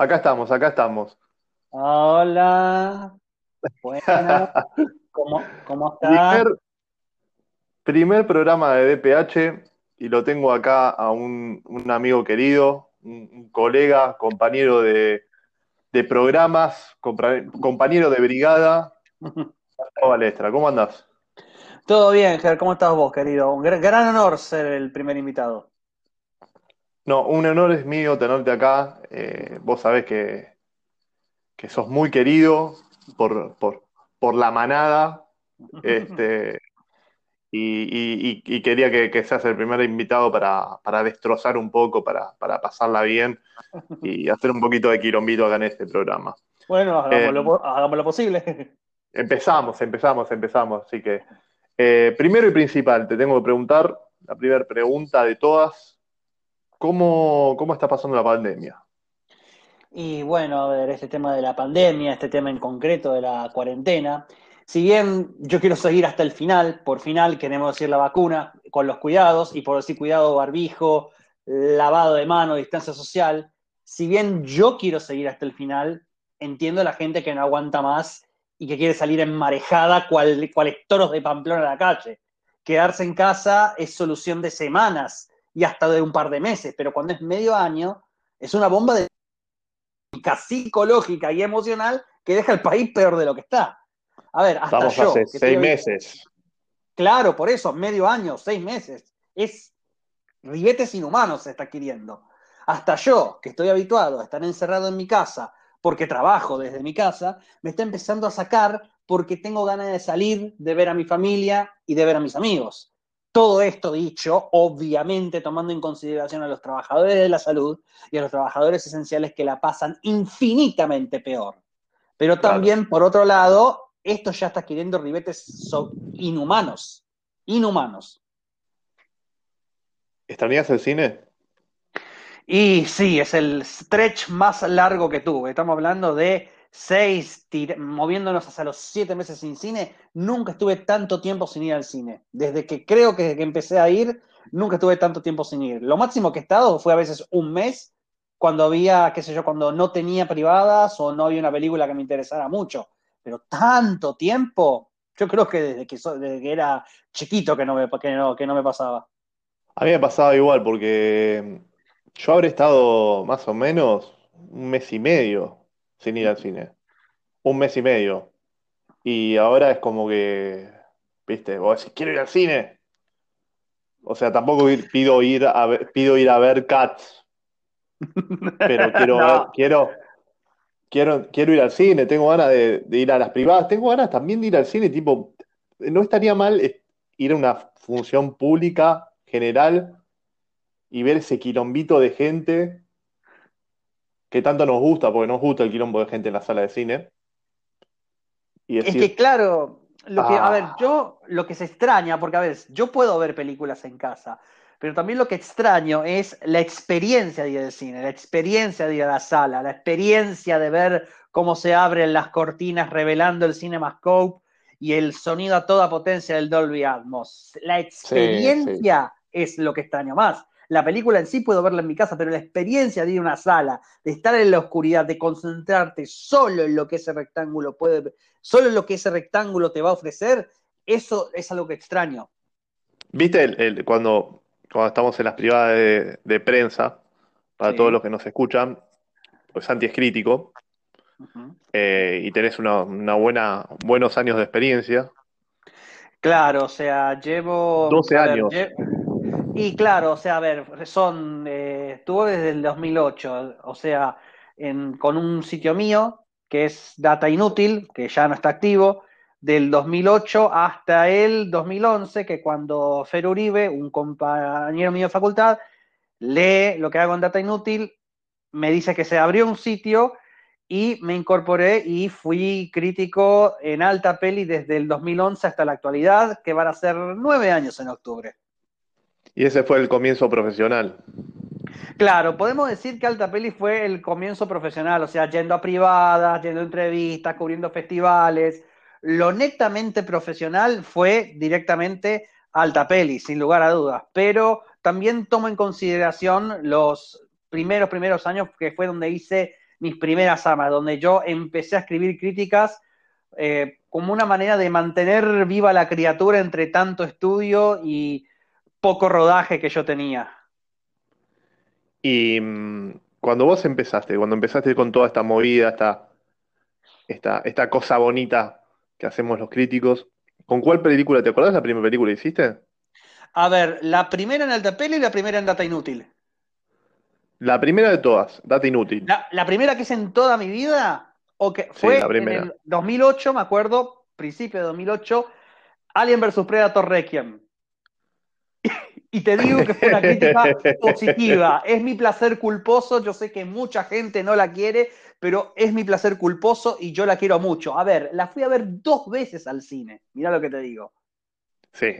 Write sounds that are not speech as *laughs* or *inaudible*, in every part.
Acá estamos, acá estamos. Hola, buenas, *laughs* ¿cómo, cómo estás? Primer, primer programa de DPH y lo tengo acá a un, un amigo querido, un, un colega, compañero de, de programas, compañero de brigada, *laughs* Balestra. ¿Cómo andás? Todo bien, Ger, ¿cómo estás vos, querido? Un gr- gran honor ser el primer invitado. No, un honor es mío tenerte acá. Eh, vos sabés que, que sos muy querido por, por, por la manada. Este, *laughs* Y, y- y- quería que, que seas el primer invitado para, para destrozar un poco, para, para pasarla bien *laughs* y hacer un poquito de quilombito acá en este programa. Bueno, Eh, hagamos lo, po- hagamos lo posible. *laughs* empezamos, empezamos, empezamos. Así que, eh, primero y principal, te tengo que preguntar, la primera pregunta de todas, ¿cómo, cómo está pasando la pandemia? Y bueno, a ver, este tema de la pandemia, este tema en concreto de la cuarentena, si bien yo quiero seguir hasta el final, por final queremos decir la vacuna, con los cuidados, y por decir cuidado, barbijo, lavado de mano, distancia social, si bien yo quiero seguir hasta el final, entiendo a la gente que no aguanta más y que quiere salir enmarejada cual, cuales toros de Pamplona a la calle. Quedarse en casa es solución de semanas y hasta de un par de meses, pero cuando es medio año, es una bomba de psicológica y emocional que deja el país peor de lo que está. A ver, hasta Estamos yo, hace que seis meses. claro, por eso, medio año, seis meses, es ribetes inhumanos se está adquiriendo. Hasta yo, que estoy habituado a estar encerrado en mi casa, porque trabajo desde mi casa, me está empezando a sacar porque tengo ganas de salir, de ver a mi familia y de ver a mis amigos. Todo esto dicho, obviamente tomando en consideración a los trabajadores de la salud y a los trabajadores esenciales que la pasan infinitamente peor. Pero Claro. también, por otro lado, esto ya está adquiriendo ribetes inhumanos. Inhumanos. ¿Extrañas el cine? Y sí, es el stretch más largo que tuve. Estamos hablando de seis, moviéndonos hasta los siete meses sin cine. Nunca estuve tanto tiempo sin ir al cine. Desde que creo que, desde que empecé a ir, nunca estuve tanto tiempo sin ir. Lo máximo que he estado fue a veces un mes, cuando había, qué sé yo, cuando no tenía privadas o no había una película que me interesara mucho. Pero tanto tiempo, yo creo que desde que, desde que era chiquito que no me, que no, que no me pasaba. A mí me pasaba igual porque yo habré estado más o menos un mes y medio sin ir al cine. Un mes y medio. Y ahora es como que, viste, vos decís, quiero ir al cine. O sea, tampoco ir- pido ir a ver, pido ir a ver Cats, pero *laughs* quiero ver, quiero, quiero, quiero ir al cine, tengo ganas de, de ir a las privadas, tengo ganas también de ir al cine, tipo, no estaría mal eh, ir a una función pública general y ver ese quilombito de gente que tanto nos gusta, porque nos gusta el quilombo de gente en la sala de cine, y Es que claro, lo que, a ver, ah, yo lo que se extraña, porque a ver, yo puedo ver películas en casa, pero también lo que extraño es la experiencia de ir al cine, la experiencia de ir a la sala, la experiencia de ver cómo se abren las cortinas revelando el CinemaScope y el sonido a toda potencia del Dolby Atmos. La sí, sí. experiencia es lo que extraño más. La película en sí puedo verla en mi casa, pero la experiencia de ir a una sala, de estar en la oscuridad, de concentrarte solo en lo que ese rectángulo puede, solo en lo que ese rectángulo te va a ofrecer, eso es algo que extraño. ¿Viste el, el- cuando, cuando estamos en las privadas de, de prensa, para todos los que nos escuchan, pues Santi es crítico, eh, y tenés una, una buena, buenos años de experiencia, Claro, o sea, llevo, 12 a ver, años. lle- y claro, o sea, a ver, son, eh, estuvo desde el 2008, o sea, en- con un sitio mío que es Data Inútil, que ya no está activo, del 2008 hasta el 2011, que cuando Fer Uribe, un compañero mío de facultad, lee lo que hago en Data Inútil, me dice que se abrió un sitio y me incorporé y fui crítico en Alta Peli desde el 2011 hasta la actualidad, que van a ser nueve años en octubre. Y ese fue el comienzo profesional. Claro, podemos decir que Alta Peli fue el comienzo profesional, o sea, yendo a privadas, yendo a entrevistas, cubriendo festivales. Lo netamente profesional fue directamente Alta Peli, sin lugar a dudas, pero también tomo en consideración los primeros, primeros años que fue donde hice mis primeras armas, donde yo empecé a escribir críticas eh, como una manera de mantener viva la criatura entre tanto estudio y poco rodaje que yo tenía. Y mm, cuando vos empezaste, cuando empezaste con toda esta movida, esta, esta, esta cosa bonita que hacemos los críticos, ¿con cuál película te acordás la primera película que hiciste? A ver, la primera en Alta y la primera en Data Inútil. La primera de todas, Data Inútil. La, primera que hice en toda mi vida, o que fue en el 2008, me acuerdo, principio de 2008, Alien vs Predator Requiem. Y te digo que fue una *laughs* crítica positiva. Es mi placer culposo. Yo sé que mucha gente no la quiere, pero es mi placer culposo y yo la quiero mucho. A ver, la fui a ver dos veces al cine. Mira lo que te digo. Sí.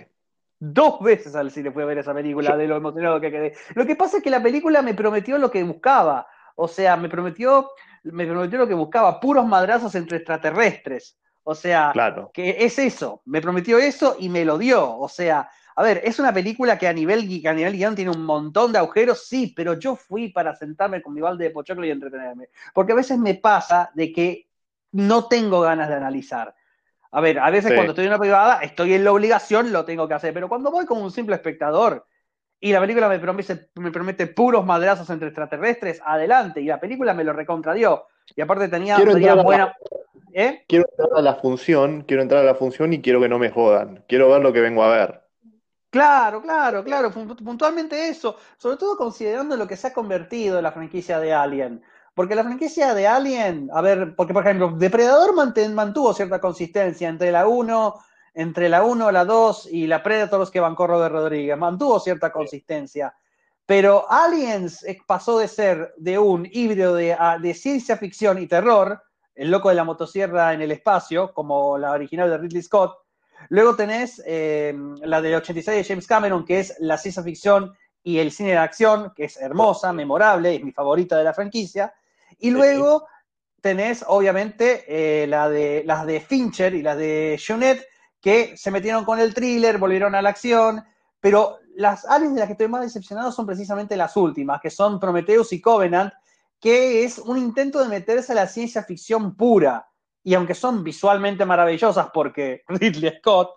Dos veces al cine fui a ver esa película, de lo emocionado que quedé. Lo que pasa es que la película me prometió lo que buscaba. O sea, me prometió, me prometió lo que buscaba, puros madrazos entre extraterrestres. O sea, claro. que es eso. Me prometió eso y me lo dio. O sea, a ver, es una película que a nivel, a nivel guion tiene un montón de agujeros, sí, pero yo fui para sentarme con mi balde de pochoclo y entretenerme. Porque a veces me pasa de que no tengo ganas de analizar. A ver, a veces cuando estoy en una privada estoy en la obligación, lo tengo que hacer, pero cuando voy como un simple espectador y la película me promete, me promete puros madrazos entre extraterrestres, adelante, y la película me lo recontradió. Y aparte tenía, buena... ¿Eh? Quiero entrar a la función, quiero entrar a la función y quiero que no me jodan. Quiero ver lo que vengo a ver. Claro, claro, claro, puntualmente eso, sobre todo considerando lo que se ha convertido en la franquicia de Alien. Porque la franquicia de Alien, a ver, porque por ejemplo, Depredador mantuvo cierta consistencia entre la 1, entre la 1, la 2 y la Predators que bancó de Rodríguez, mantuvo cierta consistencia. Pero Aliens pasó de ser de un híbrido de, de ciencia ficción y terror, el loco de la motosierra en el espacio, como la original de Ridley Scott, Luego tenés eh, la del 86 de James Cameron, que es la ciencia ficción y el cine de acción, que es hermosa, memorable, es mi favorita de la franquicia. Y luego tenés, obviamente, eh, la de, las de Fincher y las de Junet, que se metieron con el thriller, volvieron a la acción, pero las aliens de las que estoy más decepcionado son precisamente las últimas, que son Prometheus y Covenant, que es un intento de meterse a la ciencia ficción pura y aunque son visualmente maravillosas porque *laughs* Ridley Scott,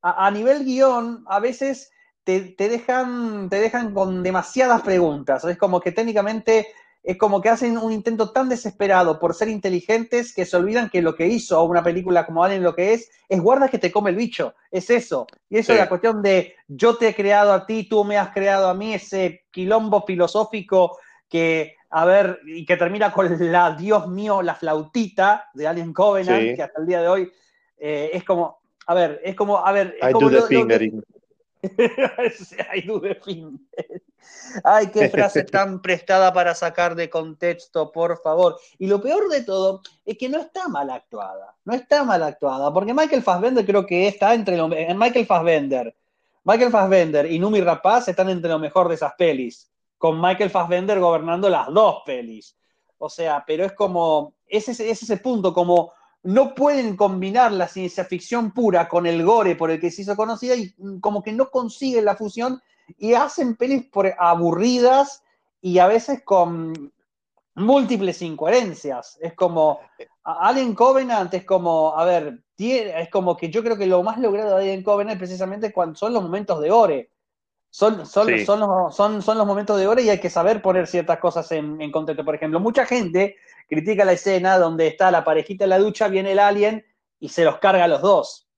a, nivel guion, a veces te, dejan, te dejan con demasiadas preguntas. Es como que técnicamente es como que hacen un intento tan desesperado por ser inteligentes que se olvidan que lo que hizo una película como Alien lo que es, es guarda que te come el bicho, es eso. Y eso es la cuestión de yo te he creado a ti, tú me has creado a mí, ese quilombo filosófico que a ver, y que termina con la Dios mío, la flautita de Alien Covenant, que hasta el día de hoy eh, es como, a ver, es como, a ver, es I como do the fingering. *laughs* I do the fingering. Ay, qué frase *laughs* tan prestada para sacar de contexto, por favor. Y lo peor de todo es que no está mal actuada. No está mal actuada, porque Michael Fassbender creo que está entre lo, Michael Fassbender, Michael Fassbender y Numi Rapaz están entre lo mejor de esas pelis con Michael Fassbender gobernando las dos pelis. O sea, pero es como, es ese, ese punto, como no pueden combinar la ciencia ficción pura con el gore por el que se hizo conocida y como que no consiguen la fusión y hacen pelis por, aburridas y a veces con múltiples incoherencias. Es como, Alien Covenant es como, a ver, es como que yo creo que lo más logrado de Alien Covenant es precisamente cuando son los momentos de gore. Son, son, son, los, son, son, los momentos de hora y hay que saber poner ciertas cosas en, en, contexto. Por ejemplo, mucha gente critica la escena donde está la parejita en la ducha, viene el alien y se los carga a los dos.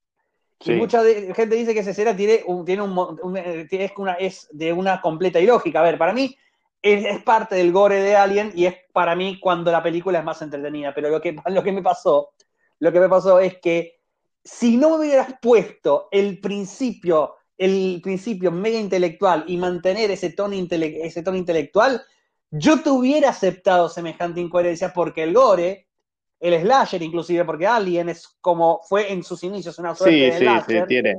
Y mucha gente dice que esa escena tiene un, tiene un, es, una, es de una completa ilógica. A ver, para mí es, parte del gore de Alien y es para mí cuando la película es más entretenida. Pero lo que, *laughs* lo que me pasó, lo que me pasó es que si no me hubieras puesto el principio el principio mega intelectual y mantener ese tono, ese tono intelectual, yo te hubiera aceptado semejante incoherencia porque el gore, el slasher inclusive, porque Alien es como fue en sus inicios una suerte de slasher, tiene.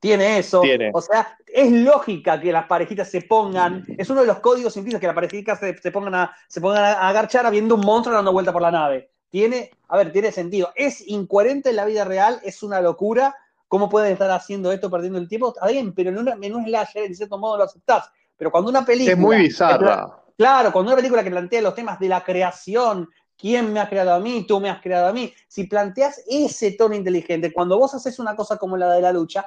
Tiene eso. O sea, es lógica que las parejitas se pongan, es uno de los códigos implícitos que las parejitas se, pongan, a, se pongan a agarchar habiendo un monstruo dando vuelta por la nave. Tiene, a ver, tiene sentido. Es incoherente en la vida real, es una locura, ¿Cómo pueden estar haciendo esto perdiendo el tiempo? Está bien, pero en, una, en un slasher, en cierto modo, lo aceptás. Pero cuando una película. Es muy bizarra. Claro, cuando una película que plantea los temas de la creación, quién me ha creado a mí, tú me has creado a mí, si planteas ese tono inteligente, cuando vos haces una cosa como la de la lucha,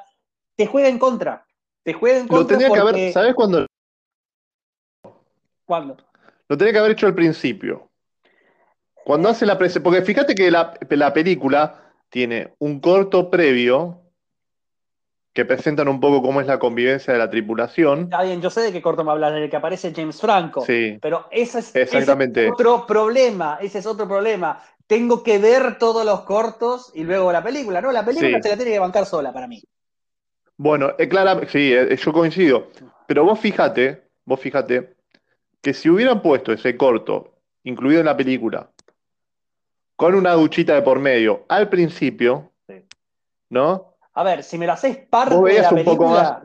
te juega en contra. Te juega en contra. Lo tenía que haber, ¿sabes cuándo? ¿Cuándo? Lo tenía que haber hecho al principio. Cuando hace la presentación, porque fíjate que la, la película tiene un corto previo que presentan un poco cómo es la convivencia de la tripulación. Está bien, yo sé de qué corto me hablas, en el que aparece James Franco. Sí. Pero ese es, Exactamente. otro problema, ese es otro problema. Tengo que ver todos los cortos y luego la película, ¿no? La película se la tiene que bancar sola para mí. Bueno, es clara, sí, eh, yo coincido. Pero vos fíjate, vos fíjate, que si hubieran puesto ese corto, incluido en la película, con una duchita de por medio al principio, ¿no? A ver, si me lo haces parte de la un Poco más,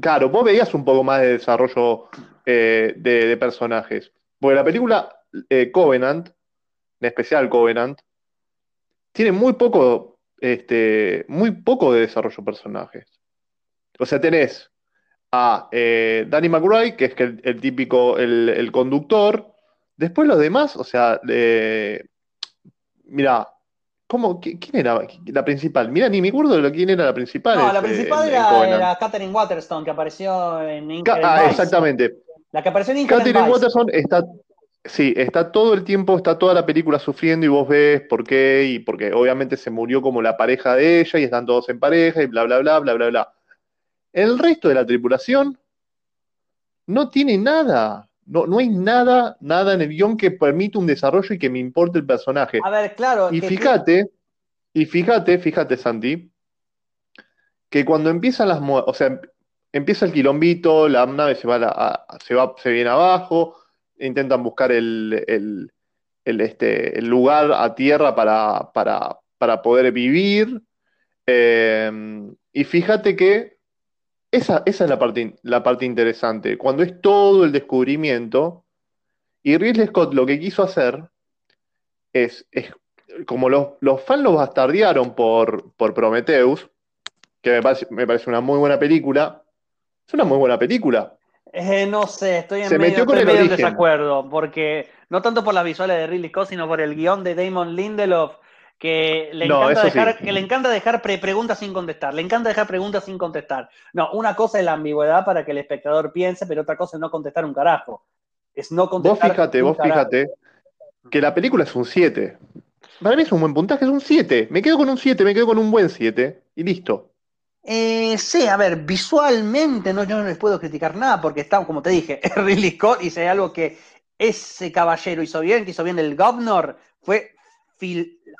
claro, vos veías un poco más de desarrollo eh, de, personajes. Porque la película eh, Covenant, en especial Covenant, tiene muy poco, este, muy poco de desarrollo de personajes. O sea, tenés a eh, Danny McBride, que es el, típico, el, conductor. Después los demás, o sea, mira, ¿Cómo? ¿Quién era la principal? Mira, ni me acuerdo de quién era la principal. No, la principal era, Catherine Waterstone, que apareció en Inker Ah, exactamente. La que apareció en Inker Catherine Waterstone está, sí, está todo el tiempo, está toda la película sufriendo y vos ves por qué, y porque obviamente se murió como la pareja de ella y están todos en pareja y bla, bla, bla, bla, bla, bla. El resto de la tripulación no tiene nada. No, no hay nada, nada en el guion que permita un desarrollo y que me importe el personaje. A ver, claro. Y fíjate, y fíjate, fíjate, Santi, que cuando empiezan las o sea, empieza el quilombito, la nave se va, se va, se viene abajo, intentan buscar el, este, el lugar a tierra para, para, poder vivir. Eh, y fíjate que esa, es la parte, la parte interesante, cuando es todo el descubrimiento, y Ridley Scott lo que quiso hacer es, como los, los fans lo bastardearon por, por Prometheus, que me parece, me parece una muy buena película, es una muy buena película. Eh, no sé, estoy en medio, en desacuerdo, porque no tanto por las visuales de Ridley Scott, sino por el guion de Damon Lindelof, que le, encanta, dejar, que le encanta dejar preguntas sin contestar, le encanta dejar preguntas sin contestar. No, una cosa es la ambigüedad para que el espectador piense, pero otra cosa es no contestar un carajo. Es no contestar. Vos fíjate, vos fíjate que la película es un 7. Para mí es un buen puntaje, es un 7. Me quedo con un 7, me quedo con un buen 7 y listo. Eh, sí, a ver, visualmente no, yo no les puedo criticar nada porque está, como te dije, *laughs* Ridley Scott hay algo que ese caballero hizo bien, que hizo bien el Governor, fue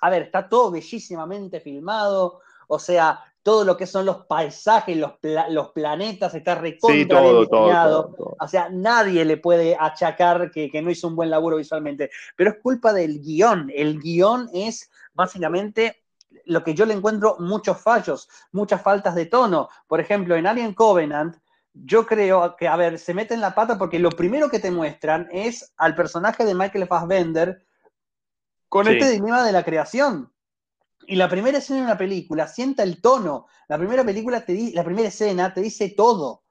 a ver, está todo bellísimamente filmado, o sea, todo lo que son los paisajes, los, los planetas, está recontra bien diseñado. O sea, nadie le puede achacar que, no hizo un buen laburo visualmente. Pero es culpa del guion. El guion es básicamente lo que yo le encuentro muchos fallos, muchas faltas de tono. Por ejemplo, en Alien Covenant, yo creo que, a ver, se mete en la pata porque lo primero que te muestran es al personaje de Michael Fassbender con este dilema de la creación. Y la primera escena de una película sienta el tono. La primera película te la primera escena te dice todo.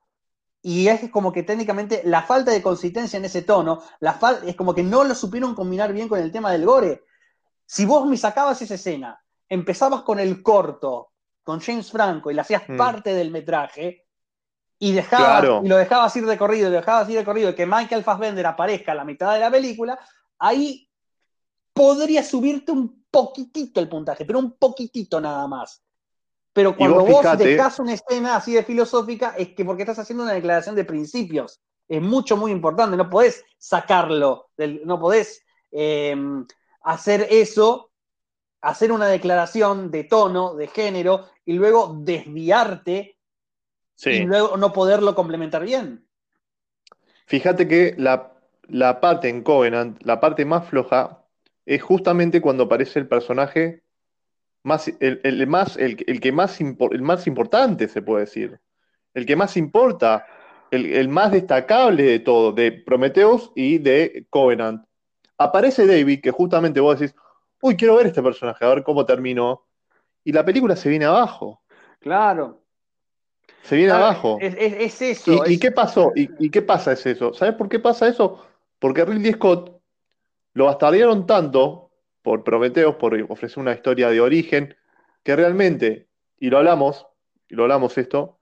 Y es como que técnicamente la falta de consistencia en ese tono, la es como que no lo supieron combinar bien con el tema del gore. Si vos me sacabas esa escena, empezabas con el corto, con James Franco, y le hacías mm. parte del metraje, y, dejabas, y lo dejabas ir de corrido, y lo dejabas ir de corrido, y que Michael Fassbender aparezca a la mitad de la película, ahí podría subirte un poquitito el puntaje, pero un poquitito nada más. Pero cuando vos, vos una escena así de filosófica, es que porque estás haciendo una declaración de principios. Es mucho, muy importante. No podés sacarlo, no podés em, hacer eso, hacer una declaración de tono, de género, y luego desviarte y luego no poderlo complementar bien. Fíjate que la, la parte en Covenant, la parte más floja, es justamente cuando aparece el personaje más, el, más, el, que más, el más importante, se puede decir. El que más importa, el, más destacable de todo, de Prometheus y de Covenant. Aparece David, que justamente vos decís, uy, quiero ver este personaje, a ver cómo terminó. Y la película se viene abajo. Claro. Se viene abajo. Es, eso. ¿Y, qué pasó? ¿Y, qué pasa es eso? ¿Sabes por qué pasa eso? Porque Ridley Scott lo bastardearon tanto por Prometeos, por ofrecer una historia de origen, que realmente, y lo hablamos, y lo hablamos esto,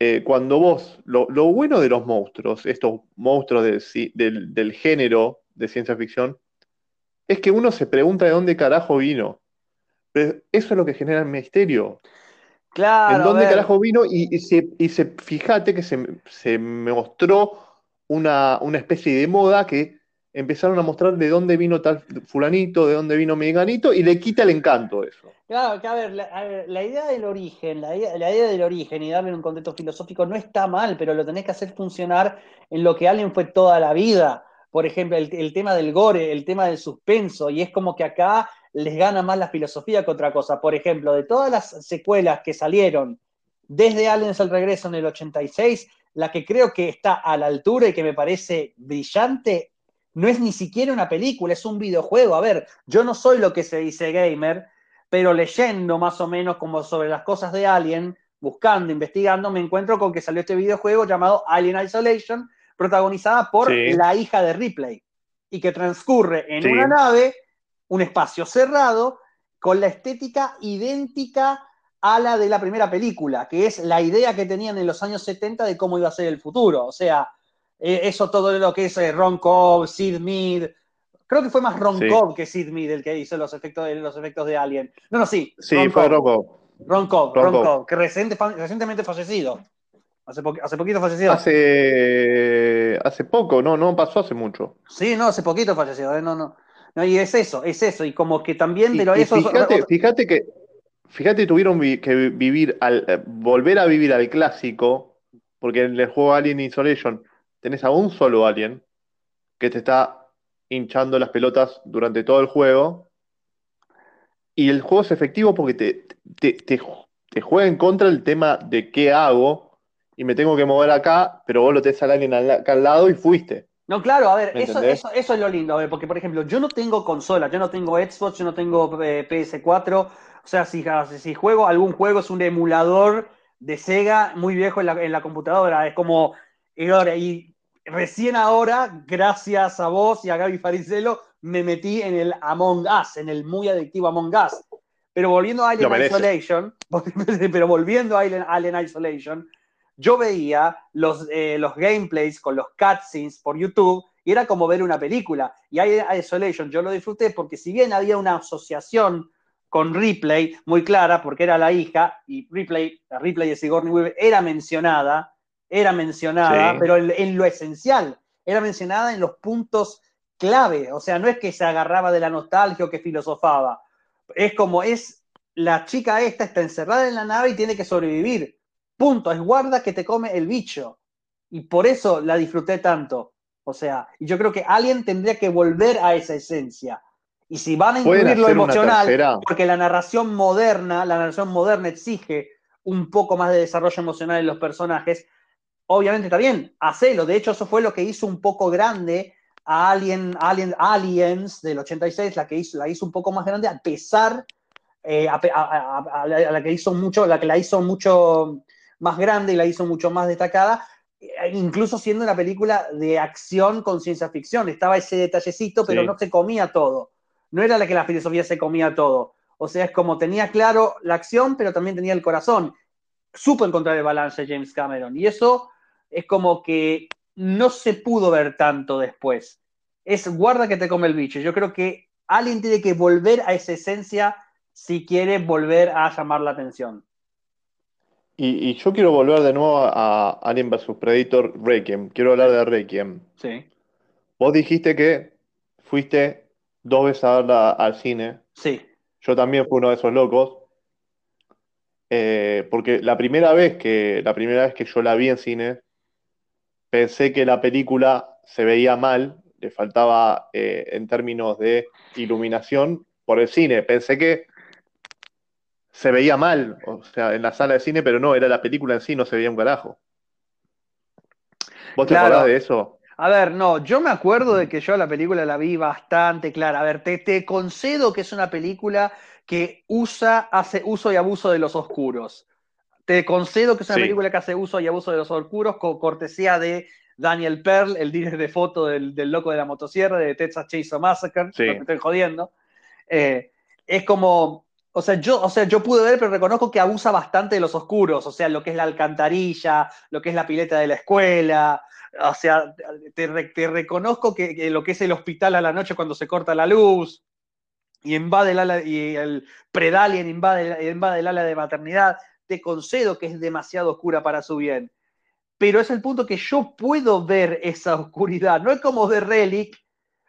eh, cuando vos, lo, bueno de los monstruos, estos monstruos del, género de ciencia ficción, es que uno se pregunta de dónde carajo vino. eso es lo que genera el misterio. Claro. ¿En dónde carajo vino? Y, se, fíjate que se, mostró una, una, especie de moda que empezaron a mostrar de dónde vino tal fulanito, de dónde vino meganito, y le quita el encanto eso. Claro, que a ver, la, idea del origen, la idea, del origen y darle un contexto filosófico no está mal, pero lo tenés que hacer funcionar en lo que alguien fue toda la vida. Por ejemplo, el, tema del gore, el tema del suspenso, y es como que acá les gana más la filosofía que otra cosa. Por ejemplo, de todas las secuelas que salieron desde Aliens al regreso en el 86, la que creo que está a la altura y que me parece brillante no es ni siquiera una película, es un videojuego. A ver, yo no soy lo que se dice gamer, pero leyendo más o menos como sobre las cosas de Alien, buscando, investigando, me encuentro con que salió este videojuego llamado Alien Isolation, protagonizada por la hija de Ripley, y que transcurre en una nave, un espacio cerrado, con la estética idéntica a la de la primera película, que es la idea que tenían en los años 70 de cómo iba a ser el futuro. O sea, eh, eso todo lo que es eh, Ron Cobb, Sid Mead. Creo que fue más Ron Cobb que Sid Mead el que hizo los efectos de, los efectos de Alien. No, no, sí. Sí, fue Ron Cobb. Ron Cobb, Ron, Cobb, que recientemente fallecido. Hace, hace poquito falleció. Hace, hace poco, no, no pasó hace mucho. Sí, no, hace poquito falleció, ¿eh? no, no. No, y es eso, es eso, y como que también de lo eso. Fíjate, fíjate que, fíjate, tuvieron que vivir al, volver a vivir al clásico, porque en el juego Alien Isolation tenés a un solo alien que te está hinchando las pelotas durante todo el juego. Y el juego es efectivo porque te, te, juega en contra el tema de qué hago y me tengo que mover acá, pero vos lo tenés al alien acá al lado y fuiste. No, claro, a ver, eso, eso, eso, es lo lindo, a ver, porque por ejemplo, yo no tengo consola, yo no tengo Xbox, yo no tengo eh, PS4, o sea, si, si juego algún juego es un emulador de Sega muy viejo en la, en la computadora, es como, y recién ahora, gracias a vos y a Gaby Faricelo, me metí en el Among Us, en el muy adictivo Among Us. Pero volviendo a Alien Isolation, *laughs* pero volviendo a Alien, Isolation, yo veía los, eh, los gameplays con los cutscenes por YouTube y era como ver una película. Y Alien Isolation yo lo disfruté porque si bien había una asociación con Ripley muy clara, porque era la hija, y Ripley, la Ripley de Sigourney Weaver era mencionada, era mencionada, pero en, lo esencial, era mencionada en los puntos clave, o sea, no es que se agarraba de la nostalgia o que filosofaba, es como es la chica esta está encerrada en la nave y tiene que sobrevivir. Punto, es guarda que te come el bicho. Y por eso la disfruté tanto. O sea, y yo creo que alguien tendría que volver a esa esencia. Y si van a incluir lo emocional, porque la narración moderna, la narración moderna exige un poco más de desarrollo emocional en los personajes, obviamente está bien, hacelo. De hecho, eso fue lo que hizo un poco grande a Alien, Alien, Aliens del 86, la que hizo, la hizo un poco más grande, a pesar, eh, a, la que hizo mucho, la que la hizo mucho más grande y la hizo mucho más destacada, eh, incluso siendo una película de acción con ciencia ficción. Estaba ese detallecito, pero no se comía todo. No era la que la filosofía se comía todo. O sea, es como tenía claro la acción, pero también tenía el corazón. Supo encontrar el balance James Cameron. Y eso es como que no se pudo ver tanto después. Es guarda que te come el bicho. Yo creo que alguien tiene que volver a esa esencia si quiere volver a llamar la atención. Y, yo quiero volver de nuevo a Alien vs Predator Requiem. Quiero hablar de Requiem. Sí. Vos dijiste que fuiste dos veces a verla al cine. Sí. Yo también fui uno de esos locos. Eh, porque la primera vez que la primera vez que yo la vi en cine pensé que la película se veía mal, le faltaba eh, en términos de iluminación por el cine. Pensé que se veía mal, o sea, en la sala de cine, pero no, era la película en sí, no se veía un carajo. ¿Vos te acordás de eso? A ver, no, yo me acuerdo de que yo la película la vi bastante clara. A ver, te, te concedo que es una película que usa, hace uso y abuso de los oscuros te concedo que es una Sí. película que hace uso y abuso de los oscuros con cortesía de Daniel Pearl, el director de foto del, del loco de la motosierra de Texas Chainsaw Massacre, Sí. te estoy jodiendo. Eh, es como, o sea, yo, o sea, yo pude ver, pero reconozco que abusa bastante de los oscuros, o sea, lo que es la alcantarilla, lo que es la pileta de la escuela, o sea, te, re- te reconozco que, que lo que es el hospital a la noche cuando se corta la luz y invade el ala, y el predalien invade, invade el ala de maternidad, te concedo que es demasiado oscura para su bien. Pero es el punto que yo puedo ver esa oscuridad. No es como The Relic,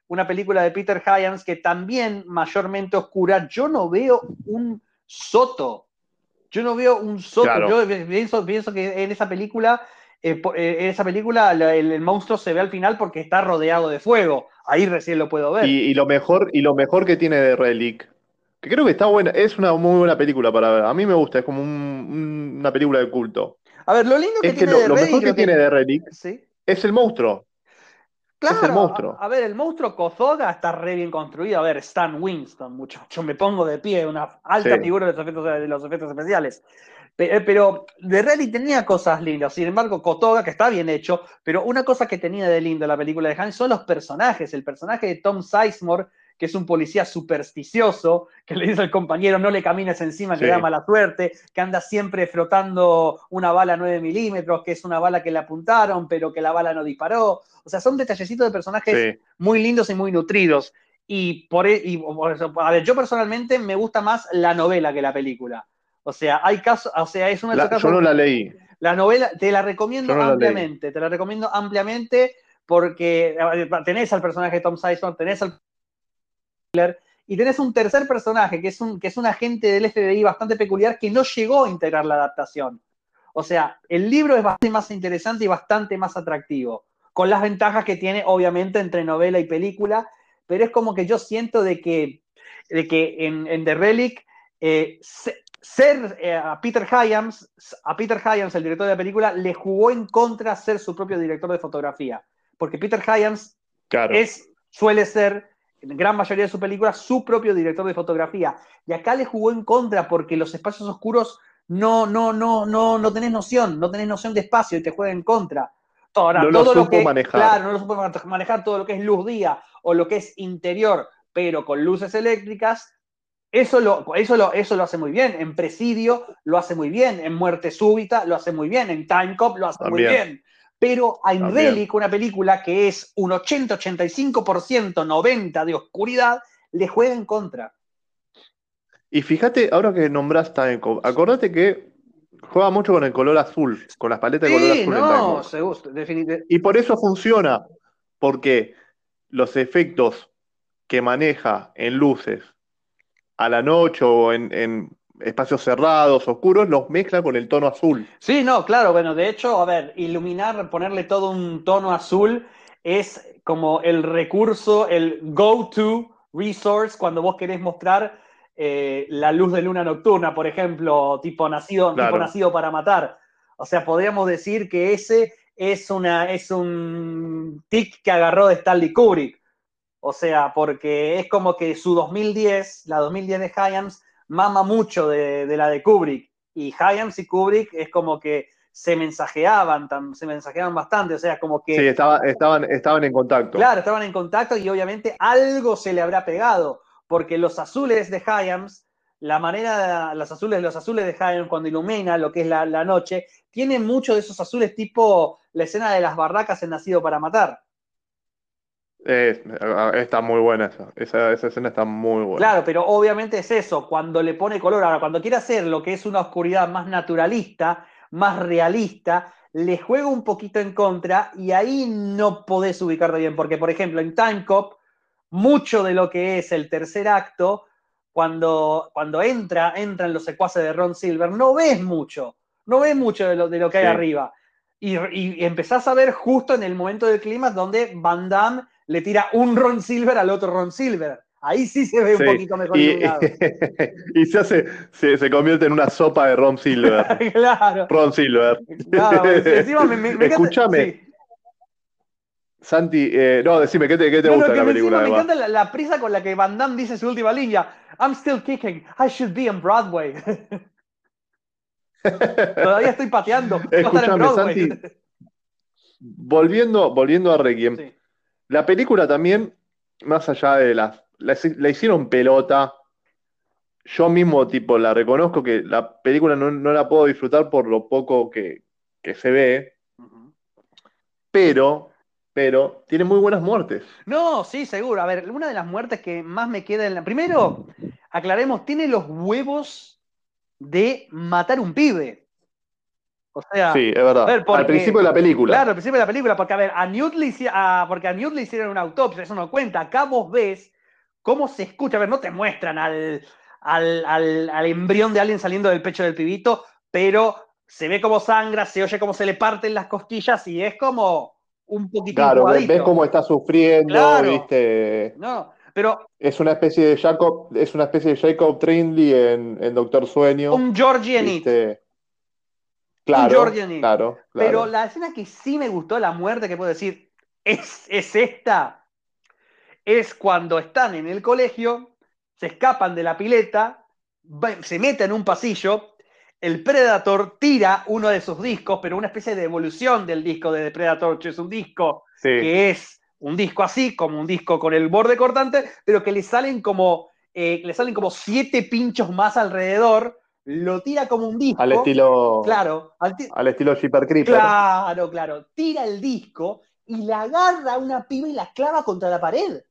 una película de Peter Hyams que también mayormente oscura. Yo no veo un soto. Yo no veo un soto. Claro. Yo pienso, pienso que en esa película, eh, eh, en esa película la- el, el monstruo se ve al final porque está rodeado de fuego. Ahí recién lo puedo ver. Y, y lo mejor, y lo mejor que tiene de Relic, que creo que está buena, es una muy buena película para ver. A mí me gusta, es como un- un- una película de culto. A ver, lo lindo que Es que tiene lo, de lo mejor que lo de Sí. es el monstruo. Claro, Es el monstruo. A, a ver, el monstruo Kozoga está re bien construido. A ver, Stan Winston, muchacho, me pongo de pie, una alta Sí. figura de los efectos, de los efectos especiales. Pe- eh, Pero The Rally tenía cosas lindas. Sin embargo, Kotoga, que está bien hecho, pero una cosa que tenía de lindo la película de Hans son los personajes. El personaje de Tom Sizemore, que es un policía supersticioso, que le dice al compañero no le camines encima, que Sí. da mala suerte, que anda siempre frotando una bala 9 milímetros, que es una bala que le apuntaron, pero que la bala no disparó. O sea, son detallecitos de personajes Sí. muy lindos y muy nutridos. Y por, y por eso, a ver, yo personalmente me gusta más la novela que la película. O sea, hay casos, o sea, es uno de La- casos. yo no la leí. La novela te la recomiendo la ampliamente, te la recomiendo ampliamente porque tenés al personaje de Tom Sizemore, tenés al y tenés un tercer personaje que es un, que es un agente del FBI bastante peculiar que no llegó a integrar la adaptación. O sea, el libro es bastante más interesante y bastante más atractivo, con las ventajas que tiene, obviamente, entre novela y película, pero es como que yo siento de que, de que en, en The Relic, eh, se- ser eh, a Peter Hyams, a Peter Hyams, el director de la película, le jugó en contra ser su propio director de fotografía, porque Peter Hyams Claro. es, suele ser, en gran mayoría de sus películas, su propio director de fotografía. Y acá le jugó en contra porque los espacios oscuros no, no, no, no, no tenés noción, no tenés noción de espacio y te juega en contra. Ahora, No todo lo supo que, manejar. Claro, no lo supo manejar todo lo que es luz día o lo que es interior, pero con luces eléctricas. Eso lo, eso, lo, eso lo hace muy bien. En Presidio lo hace muy bien. En Muerte Súbita lo hace muy bien. En Time Cop lo hace muy También. bien. Pero También. Relic, una película que es un 80-85%, 90% de oscuridad, le juega en contra. Y fíjate, ahora que nombrás Time Cop, acordate que juega mucho con el color azul, con las paletas de color azul en no, Cop. seguro, definitivamente. Y por eso funciona, porque los efectos que maneja en luces a la noche o en, en espacios cerrados, oscuros, los mezcla con el tono azul. Sí, no, claro, bueno, de hecho, a ver, iluminar, ponerle todo un tono azul es como el recurso, el go-to resource cuando vos querés mostrar eh, la luz de luna nocturna, por ejemplo, tipo nacido, Claro. tipo nacido para matar. O sea, podríamos decir que ese es, una, es un tic que agarró de Stanley Kubrick. O sea, porque es como que su 2010, la 2010 de Hyams, mama mucho de, de la de Kubrick. Y Hyams y Kubrick es como que se mensajeaban, se mensajeaban bastante. O sea, como que. Sí, estaba, estaban, estaban en contacto. Claro, estaban en contacto y obviamente algo se le habrá pegado, porque los azules de Hyams, la manera, los azules, los azules de Hyams cuando ilumina lo que es la, la noche, tienen mucho de esos azules tipo la escena de las barracas en Nacido para Matar. Está muy buena esa. esa. Esa escena está muy buena. Claro, pero obviamente es eso, cuando le pone color. Ahora, cuando quiere hacer lo que es una oscuridad más naturalista, más realista, le juega un poquito en contra y ahí no podés ubicarte bien, porque por ejemplo en Time Cop, mucho de lo que es el tercer acto, cuando, cuando entra, entran los secuaces de Ron Silver, no ves mucho, no ves mucho de lo, de lo que hay Sí. arriba. Y- y empezás a ver justo en el momento del clima donde Van Damme le tira un Ron Silver al otro Ron Silver. Ahí sí se ve Sí. un poquito mejor Y, *laughs* y se hace, se, se convierte en una sopa de Ron Silver. *laughs* claro. Ron Silver. Claro, *laughs* encima me, me- me encanta- Escúchame, sí. Santi, eh, no, decime, ¿qué te, qué te No, gusta de la película me encanta la, la prisa con la que Van Damme dice su última línea. I'm still kicking. I should be on Broadway. Todavía estoy pateando. Escuchame, Santi, volviendo, volviendo a Requiem, la película también, más allá de las. La, hicieron pelota. Yo mismo, tipo, la reconozco que la película no, la puedo disfrutar por lo poco que, se ve. Pero, pero, tiene muy buenas muertes. No, sí, seguro. A ver, una de las muertes que más me queda en la. Primero, aclaremos, tiene los huevos de matar un pibe. O sea, sí, es verdad. al principio de la película. Claro, al principio de la película, porque a ver, a Newt le, porque a Newt le hicieron una autopsia, eso no cuenta. Acá vos ves cómo se escucha, a ver, no te muestran al, al, embrión de alguien saliendo del pecho del pibito, pero se ve cómo sangra, se oye cómo se le parten las costillas y es como un poquito Claro, ves cómo está sufriendo, viste. No, pero. Es una especie de Jacob, es una especie de Jacob Trindley en, Doctor Sueño. Un Georgie Claro, claro, Pero la escena que sí me gustó, la muerte que puedo decir, es, es esta, es cuando están en el colegio, se escapan de la pileta, se meten en un pasillo, el Predator tira uno de sus discos, pero una especie de evolución del disco de Predator, que es un disco que es un disco así, como un disco con el borde cortante, pero que le salen como, eh, le salen como siete pinchos más alrededor, lo tira como un disco. Al estilo. Claro. Al, estilo Shipper Creeper. Claro, claro. Tira el disco y la agarra a una piba y la clava contra la pared.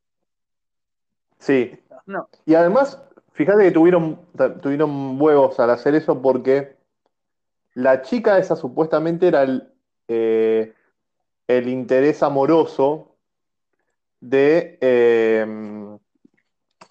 Sí. No. Y además, fíjate que tuvieron, tuvieron huevos al hacer eso porque la chica esa supuestamente era el, eh, el interés amoroso de. Eh,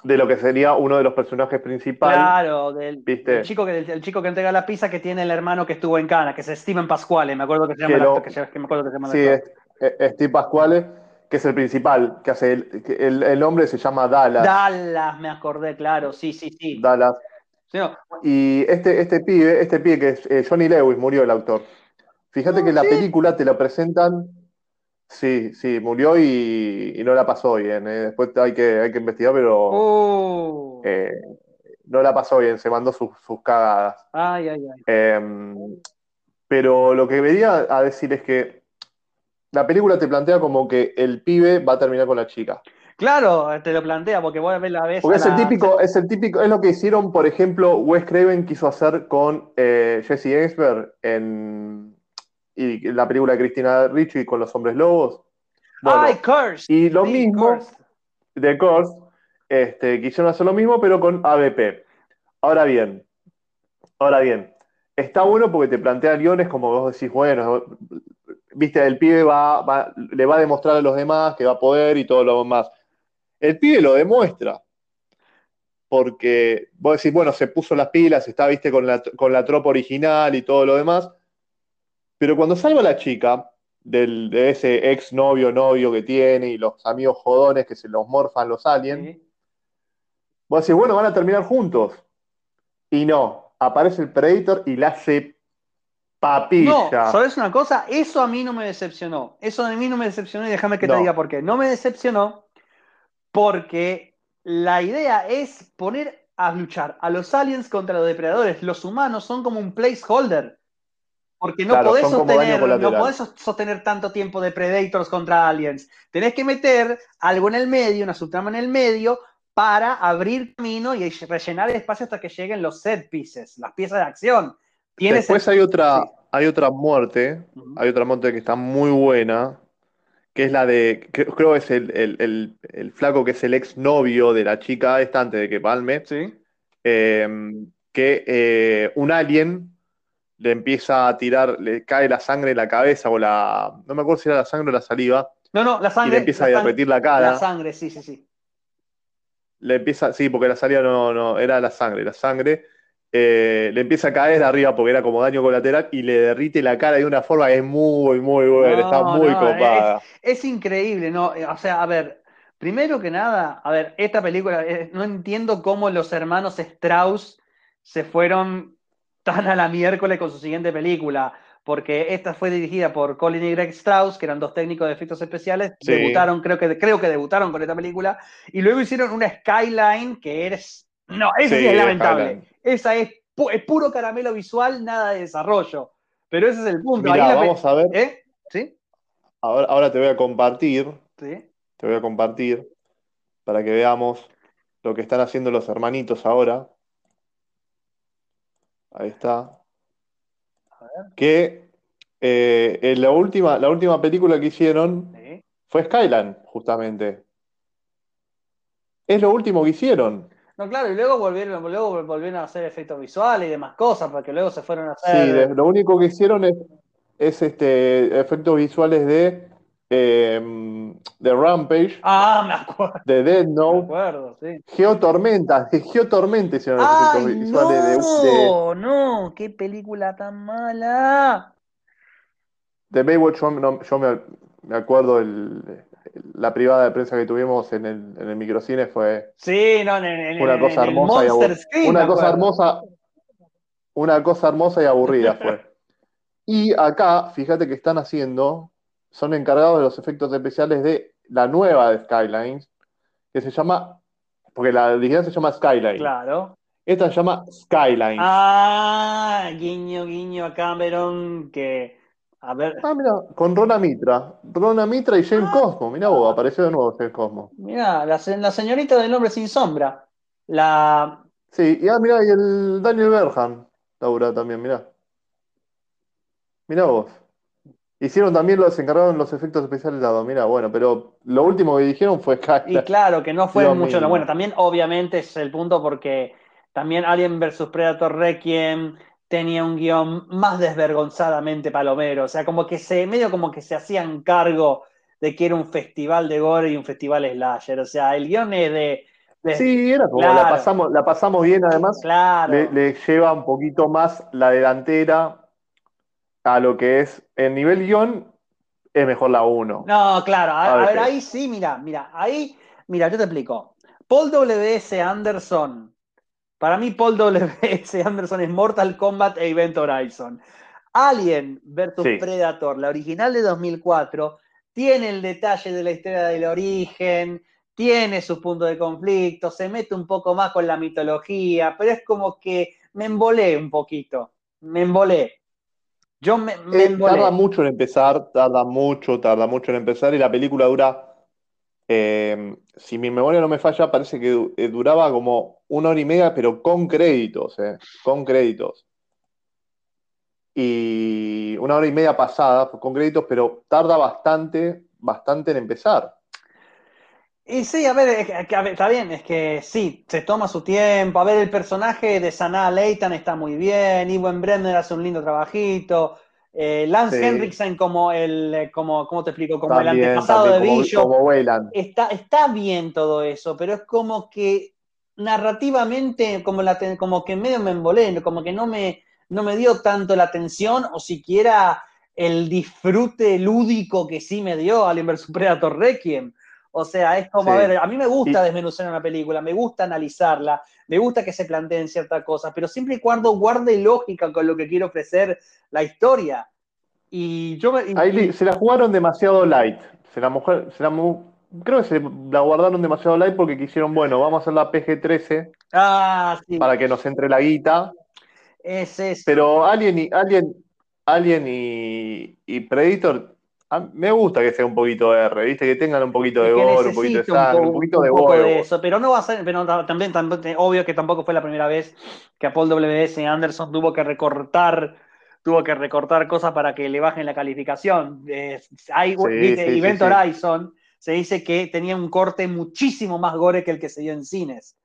de lo que sería uno de los personajes principales. Claro, del El, chico que, el, chico que entrega la pizza que tiene el hermano que estuvo en Cana, que es Steven Pasquale, me acuerdo que se llama, que, me acuerdo que se llama Sí, es, Steve Pasquale, que es el principal, que hace el, el, nombre se llama Dallas. Dallas, me acordé, claro, sí, sí, sí. Dallas. Y este, este pibe, este pibe que es eh, Johnny Lewis, murió el autor. Fíjate que en la película te lo presentan Sí, sí, murió y, no la pasó bien. ¿eh? Después hay que, hay que investigar, pero oh. eh, no la pasó bien, se mandó sus, cagadas. Ay, ay, ay. Em, pero lo que venía a decir es que la película te plantea como que el pibe va a terminar con la chica. Claro, te lo plantea porque voy a ver la vez. Porque es el típico, es el típico, es lo que hicieron, por ejemplo, Wes Craven quiso hacer con eh, Jesse Einsberg en y la película de Cristina Ricci con los hombres lobos. Ay, Curse. Y lo mismo de Curse, este, quisieron hacer lo mismo, pero con ABP. Ahora bien, ahora bien, está bueno porque te plantea guiones como vos decís, bueno, viste, el pibe va, le va a demostrar a los demás que va a poder y todo lo demás. El pibe lo demuestra. Porque vos decís, bueno, se puso las pilas, está, viste, con la, con la tropa original y todo lo demás pero cuando salva la chica del, de ese ex novio, novio que tiene y los amigos jodones que se los morfan los aliens, vos decís, bueno, van a terminar juntos. Y no, aparece el Predator y la hace papilla. No, ¿sabes una cosa? Eso a mí no me decepcionó. Eso a mí no me decepcionó y déjame que te diga por qué. No me decepcionó porque la idea es poner a luchar a los aliens contra los depredadores. Los humanos son como un placeholder. Porque no, podés sostener, tanto tiempo de Predators contra Aliens. Tenés que meter algo en el medio, una subtrama en el medio, para abrir camino y rellenar el espacio hasta que lleguen los set pieces, las piezas de acción. Después hay otra, hay otra muerte, hay otra muerte que está muy buena, que es la de, creo que es el, flaco que es el ex novio de la chica esta antes de que palme, ¿Sí? Eh, que eh, un alien le empieza a tirar, le cae la sangre en la cabeza o la. No me acuerdo si era la sangre o la saliva. No, no, la sangre. Y le empieza a derretir la cara. La sangre, sí, sí, sí. Le empieza, sí, porque la saliva no, no, era la sangre, la sangre. Eh, le empieza a caer de arriba porque era como daño colateral y le derrite la cara de una forma que es muy, muy buena, está muy copada. Es, increíble, ¿no? O sea, a ver, primero que nada, a ver, esta película, eh, no entiendo cómo los hermanos Strauss se fueron tan a la miércoles con su siguiente película, porque esta fue dirigida por Colin y Greg Strauss, que eran dos técnicos de efectos especiales, debutaron, creo que, creo que debutaron con esta película, y luego hicieron una Skyline que eres... No, esa sí, es lamentable. Esa es es puro caramelo visual, nada de desarrollo. Pero ese es el punto. Vamos a ver. ¿Eh? ¿Sí? Ahora, ahora te voy a compartir. Sí. Te voy a compartir para que veamos lo que están haciendo los hermanitos ahora. Ahí está. Que eh, la, última, la última película que hicieron fue Skyline, justamente. Es lo último que hicieron. No, claro, y luego volvieron, luego volvieron a hacer efectos visuales y demás cosas, porque luego se fueron a hacer. Sí, lo único que hicieron es, es este, efectos visuales de eh, de Rampage. Ah, me acuerdo. De Dead Note. Me acuerdo, sí. Geotormenta, de Geotormenta hicieron los efectos visuales no, de, No, qué película tan mala. De Baywatch, yo, me, acuerdo el, la privada de prensa que tuvimos en el, en el microcine fue. Sí, no, en, una cosa hermosa y aburrida. Una cosa hermosa. Una cosa hermosa y aburrida fue. *laughs* Y acá, fíjate que están haciendo son encargados de los efectos especiales de la nueva de Skylines, que se llama, porque la original se llama Skyline. Claro. Esta se llama Skyline. Ah, guiño, guiño a Cameron, que, a ver. Ah, mira, con Rona Mitra. Rona Mitra y James ah. Cosmo. Mira vos, apareció de nuevo James Cosmo. Mira, la, la, señorita del hombre sin sombra. La. Sí, y ah, mira, y el Daniel Berhan, Laura también, mira. Mira vos. Hicieron también los encargaron los efectos especiales de lado. Mira, bueno, pero lo último que dijeron fue Skyline. Y claro, que no fue mucho. lo Bueno, también obviamente es el punto porque también Alien vs Predator Requiem tenía un guion más desvergonzadamente palomero. O sea, como que se, medio como que se hacían cargo de que era un festival de gore y un festival slasher. O sea, el guion es de. sí, era como la pasamos, la pasamos bien, además. Claro. le lleva un poquito más la delantera a lo que es el nivel guion, es mejor la 1. No, claro, a, ver, ahí sí, mira, mira, ahí, mira, yo te explico. Paul W.S. Anderson, para mí Paul *laughs* W.S. Anderson es Mortal Kombat e Event Horizon. Alien vs Predator, la original de 2004, tiene el detalle de la historia del origen, tiene sus puntos de conflicto, se mete un poco más con la mitología, pero es como que me embolé un poquito, me embolé. Yo me, eh, tarda mucho en empezar, tarda mucho, tarda mucho en empezar y la película dura, eh, si mi memoria no me falla, parece que eh, duraba como una hora y media, pero con créditos, con créditos. Y una hora y media pasada con créditos, pero tarda bastante, bastante en empezar. Y sí, a ver, está bien, es que sí, se toma su tiempo. A ver, el personaje de Sanaa Leighton está muy bien, Iwan Brenner hace un lindo trabajito. Eh, Lance Henriksen como el, eh, como, ¿cómo te explico? Como el antepasado de Billo. está, está bien todo eso, pero es como que narrativamente, como, la, como que medio me embolé, como que no me, no me dio tanto la atención o siquiera el disfrute lúdico que sí me dio al vs Predator Requiem. O sea, es como, a ver, a mí me gusta desmenuzar una película, me gusta analizarla, me gusta que se planteen ciertas cosas, pero siempre y cuando guarde lógica con lo que quiere ofrecer la historia. Y yo Ahí se la jugaron demasiado light. Se la, mujer, se la creo que se la guardaron demasiado light porque quisieron, bueno, vamos a hacer la PG-13 ah, para que nos entre la guita. Es eso. Pero Alien y, Alien, Alien y Predator me gusta que sea un poquito de R, ¿viste? Que tengan un poquito de gore, un poquito de sangre, un, poquito de de eso, pero no va a ser, pero también, también, obvio que tampoco fue la primera vez que a Paul W.S. Anderson tuvo que recortar tuvo que recortar cosas para que le bajen la calificación. hay, Event Horizon se dice que tenía un corte muchísimo más gore que el que se dio en cines.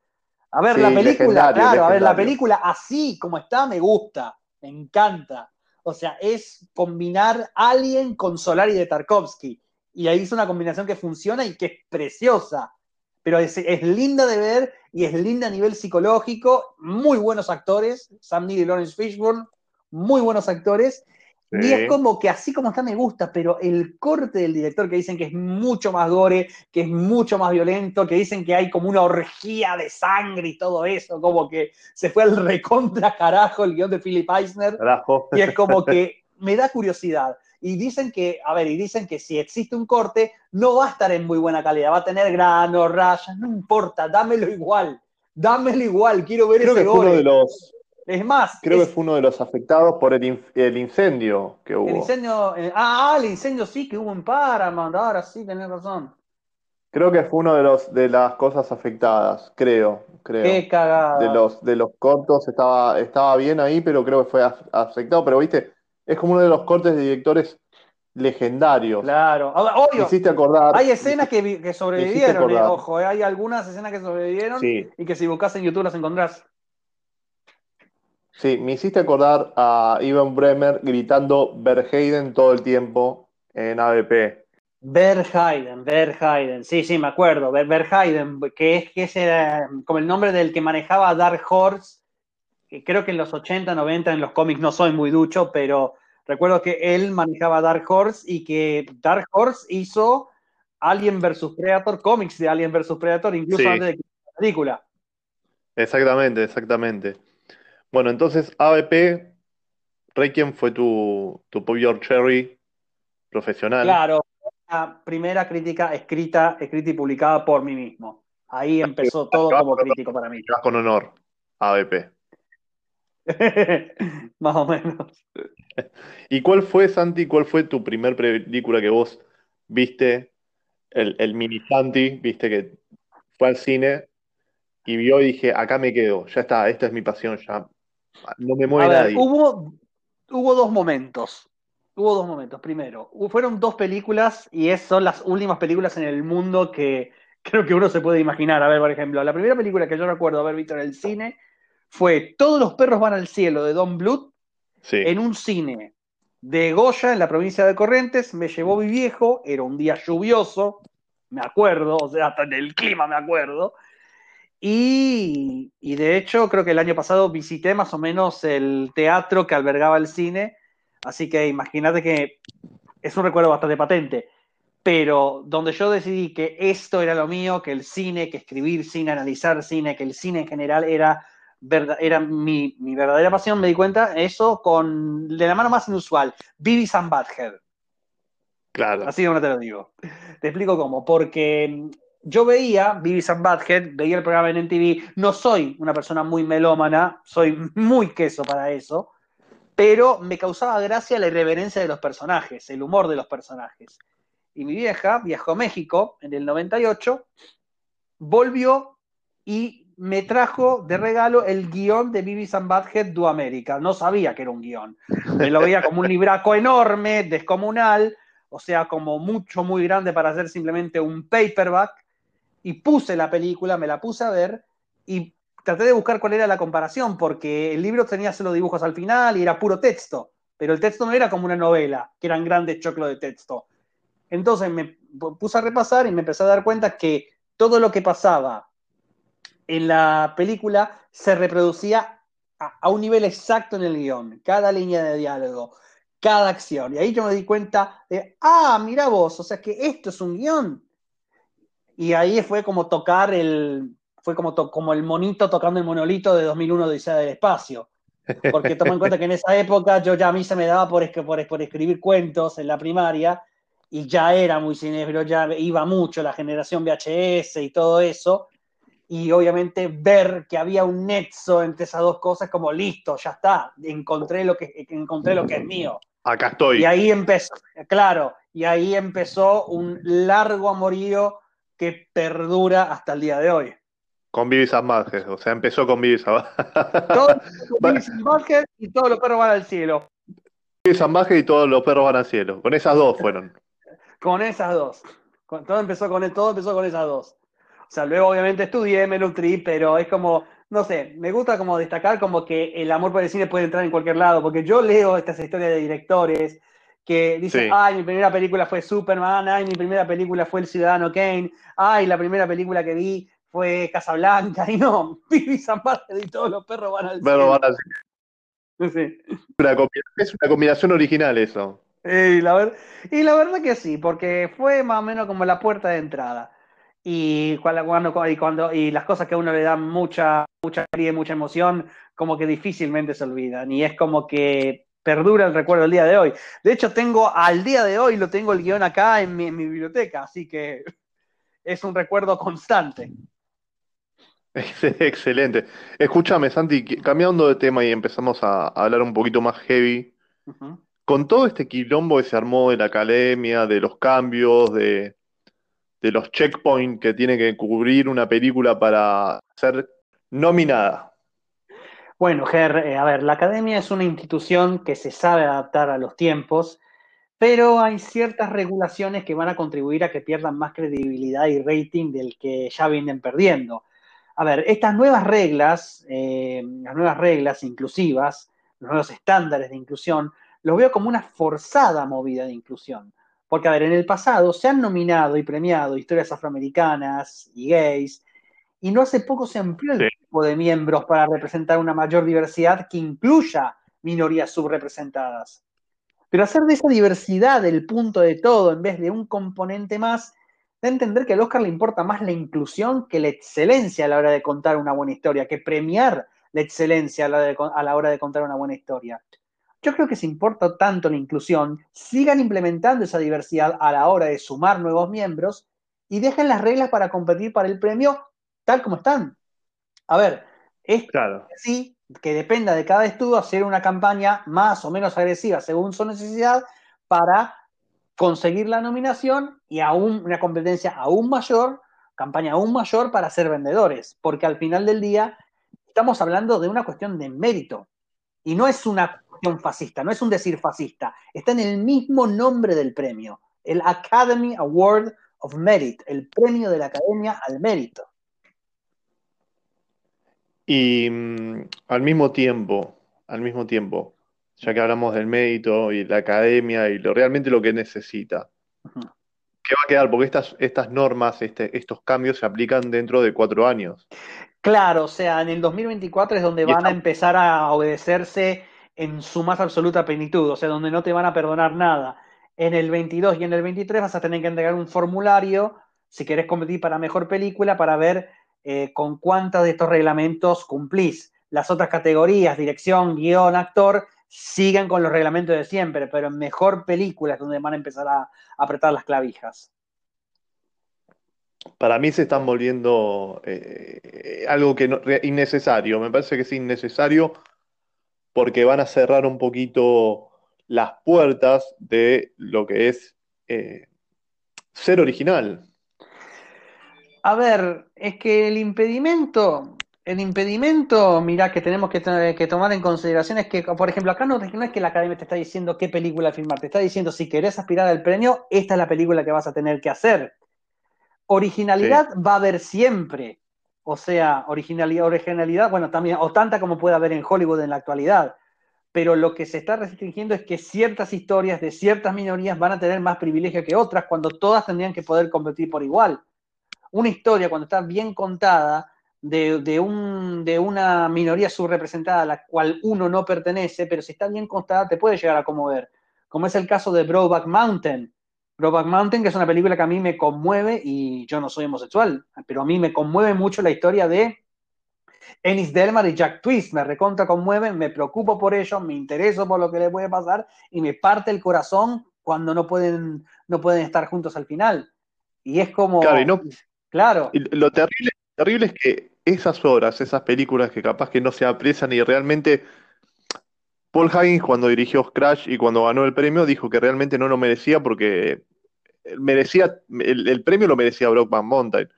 A ver, la película, claro, a ver, la película así como está me gusta, me encanta. O sea, es combinar Alien con Solari de Tarkovsky. Y ahí es una combinación que funciona y que es preciosa. Pero es, linda de ver y es linda a nivel psicológico. Muy buenos actores. Sam Neill y Lawrence Fishburne, muy buenos actores. Y es como que así como está me gusta, pero el corte del director que dicen que es mucho más gore, que es mucho más violento, que dicen que hay como una orgía de sangre y todo eso, como que se fue al recontra carajo el guion de Philip Eisner. Y es como que *laughs* me da curiosidad. Y dicen que, a ver, y dicen que si existe un corte, no va a estar en muy buena calidad, va a tener granos, rayas, no importa, dámelo igual, dámelo igual, quiero ver ese gore. de los Es más. Creo que fue uno de los afectados por el, el incendio que hubo. El incendio. Eh, ah, el incendio sí que hubo en Paramount. Ahora sí, tenés razón. Creo que fue uno de los de las cosas afectadas, creo, creo. Qué cagada. De los de los cortos estaba estaba bien ahí, pero creo que fue afectado, pero viste, es como uno de los cortes de directores legendarios. Claro, obvio. hiciste acordar. Hay escenas que, que sobrevivieron, eh, ojo, eh, hay algunas escenas que sobrevivieron y que si buscas en YouTube las encontrás. Sí, me hiciste acordar a Ivan Bremer gritando Verheiden todo el tiempo en ABP. Verheiden, Verheiden, sí, sí, me acuerdo, Verheiden, que es, que es como el nombre del que manejaba Dark Horse, que creo que en los 80, 90 en los cómics no soy muy ducho, pero recuerdo que él manejaba Dark Horse y que Dark Horse hizo Alien vs Predator, cómics de Alien vs Predator, incluso antes de que la película. Exactamente, exactamente. Bueno, entonces ABP, Requiem fue tu, tu Pop Cherry profesional. Claro, la primera crítica escrita, escrita y publicada por mí mismo. Ahí empezó todo como crítico para mí. Con honor, ABP. *laughs* Más o menos. *laughs* ¿Y cuál fue, Santi, cuál fue tu primer película que vos viste? El, el mini Santi, viste que fue al cine y vio y dije, acá me quedo, ya está, esta es mi pasión, ya no me mueve nadie. Hubo, hubo dos momentos. Hubo dos momentos. Primero, fueron dos películas y es, son las últimas películas en el mundo que *laughs* creo que uno se puede imaginar. A ver, por ejemplo, la primera película que yo recuerdo haber visto en el cine fue Todos los perros van al cielo de Don Bluth en un cine de Goya en la provincia de Corrientes. Me llevó mi viejo, era un día lluvioso, me acuerdo, o sea, hasta en el clima me acuerdo. Y, de hecho, creo que el año pasado visité más o menos el teatro que albergaba el cine, así que imagínate que es un recuerdo bastante patente. Pero donde yo decidí que esto era lo mío, que el cine, que escribir cine, analizar cine, que el cine en general era, era mi, verdadera pasión, me di cuenta, eso con de la mano más inusual, Vivi and Badhead. Claro. Así como te lo digo. Te explico cómo. Porque yo veía Beavis and veía el programa en MTV, no soy una persona muy melómana, soy muy queso para eso, pero me causaba gracia la irreverencia de los personajes, el humor de los personajes. Y mi vieja viajó a México en el 98, volvió y me trajo de regalo el guion de Beavis and Badhead Do America. No sabía que era un guion. Me lo veía como un libraco enorme, descomunal, o sea, como mucho, muy grande para hacer simplemente un paperback y puse la película, me la puse a ver y traté de buscar cuál era la comparación, porque el libro tenía solo dibujos al final y era puro texto, pero el texto no era como una novela, que eran grandes choclos de texto. Entonces me puse a repasar y me empecé a dar cuenta que todo lo que pasaba en la película se reproducía a, un nivel exacto en el guion, cada línea de diálogo, cada acción. Y ahí yo me di cuenta de, ah, mira vos, o sea que esto es un guion. Y ahí fue como tocar el, fue como, como el monito tocando el monolito de 2001 de Odisea del Espacio. Porque toma en cuenta que en esa época yo ya a mí se me daba por, por, por escribir cuentos en la primaria y ya era muy cinéfilo, ya iba mucho la generación VHS y todo eso. Y obviamente ver que había un nexo entre esas dos cosas, como listo, ya está, encontré lo que, encontré lo que es mío. Acá estoy. Y ahí empezó, claro, y ahí empezó un largo amorío que perdura hasta el día de hoy. Con Vivis Badhead, o sea, empezó con Vivis Todo *laughs* y todos los perros van al cielo. Vivis Badhead y todos los perros van al cielo. Con esas dos fueron. *laughs* con esas dos. todo empezó con todo empezó con esas dos. O sea, luego obviamente estudié, me nutrí, pero es como, no sé, me gusta como destacar como que el amor por el cine puede entrar en cualquier lado, porque yo leo estas historias de directores que dice, ay, mi primera película fue Superman, ay, mi primera película fue El Ciudadano Kane, ay, la primera película que vi fue Casablanca, *laughs* y no, Pibi Zamparte y todos los perros van al cielo. Van al *laughs* Sí. es una combinación original eso. Y la, y la verdad que sí, porque fue más o menos como la puerta de entrada. Y cuando, y cuando y las cosas que a uno le dan mucha, mucha mucha emoción, como que difícilmente se olvidan. Y es como que perdura el recuerdo del día de hoy. De hecho, tengo al día de hoy, lo tengo el guion acá en mi, biblioteca, así que *laughs* es un recuerdo constante. *laughs* Excelente. Escúchame, Santi, cambiando de tema y empezamos a hablar un poquito más heavy. Con todo este quilombo que se armó de la academia, de los cambios, de, de los checkpoints que tiene que cubrir una película para ser nominada. Bueno, Ger, eh, a ver, la academia es una institución que se sabe adaptar a los tiempos, pero hay ciertas regulaciones que van a contribuir a que pierdan más credibilidad y rating del que ya vienen perdiendo. A ver, estas nuevas reglas, eh, las nuevas reglas inclusivas, los nuevos estándares de inclusión, los veo como una forzada movida de inclusión. Porque, a ver, en el pasado se han nominado y premiado historias afroamericanas y gays, y no hace poco se amplió el De miembros para representar una mayor diversidad que incluya minorías subrepresentadas. Pero hacer de esa diversidad el punto de todo en vez de un componente más, da entender que al Oscar le importa más la inclusión que la excelencia a la hora de contar una buena historia, que premiar la excelencia a la, a la hora de contar una buena historia. Yo creo que si importa tanto la inclusión, sigan implementando esa diversidad a la hora de sumar nuevos miembros y dejen las reglas para competir para el premio tal como están. A ver, es Claro. sí que dependa de cada estudio hacer una campaña más o menos agresiva según su necesidad para conseguir la nominación y aún una competencia aún mayor, campaña aún mayor para ser vendedores, porque al final del día estamos hablando de una cuestión de mérito y no es una cuestión fascista, no es un decir fascista, está en el mismo nombre del premio, el Academy Award of Merit, el premio de la Academia al mérito. Y mm, al mismo tiempo, al mismo tiempo, ya que hablamos del mérito y la academia y lo, realmente lo que necesita. ¿qué va a quedar? Porque estas, estas normas, este, estos cambios se aplican dentro de cuatro años. Claro, o sea, en el 2024 es donde Y van a empezar a obedecerse en su más absoluta plenitud, o sea, donde no te van a perdonar nada. En el 22 y en el 23 vas a tener que entregar un formulario si querés competir para mejor película para ver eh, con cuántos de estos reglamentos cumplís. Las otras categorías, dirección, guion, actor, siguen con los reglamentos de siempre, pero en mejor película es donde van a empezar a, apretar las clavijas. Para mí se están volviendo eh, algo que no- innecesario. Me parece que es innecesario porque van a cerrar un poquito las puertas de lo que es eh, ser original. A ver, es que el impedimento, el impedimento, mirá, que tenemos que, que tomar en consideración es que, por ejemplo, acá no, no es que la academia te está diciendo qué película filmar, te está diciendo si querés aspirar al premio, esta es la película que vas a tener que hacer. Originalidad va a haber siempre. O sea, originalidad, originalidad, bueno, también, o tanta como puede haber en Hollywood en la actualidad. Pero lo que se está restringiendo es que ciertas historias de ciertas minorías van a tener más privilegio que otras cuando todas tendrían que poder competir por igual una historia cuando está bien contada de, de, un, de, una minoría subrepresentada a la cual uno no pertenece, pero si está bien contada te puede llegar a conmover, como es el caso de Brokeback Mountain. Brokeback Mountain, que es una película que a mí me conmueve y yo no soy homosexual, pero a mí me conmueve mucho la historia de Ennis Delmar y Jack Twist, me recontra conmueven, me preocupo por ellos, me intereso por lo que les puede pasar y me parte el corazón cuando no pueden, no pueden estar juntos al final. Y es como... Claro. y lo terrible, terrible es que esas obras, esas películas que capaz que no se aprecian y realmente Paul Higgins cuando dirigió Crash y cuando ganó el premio dijo que realmente no lo merecía porque merecía el, el premio lo merecía Brokeback Mountain.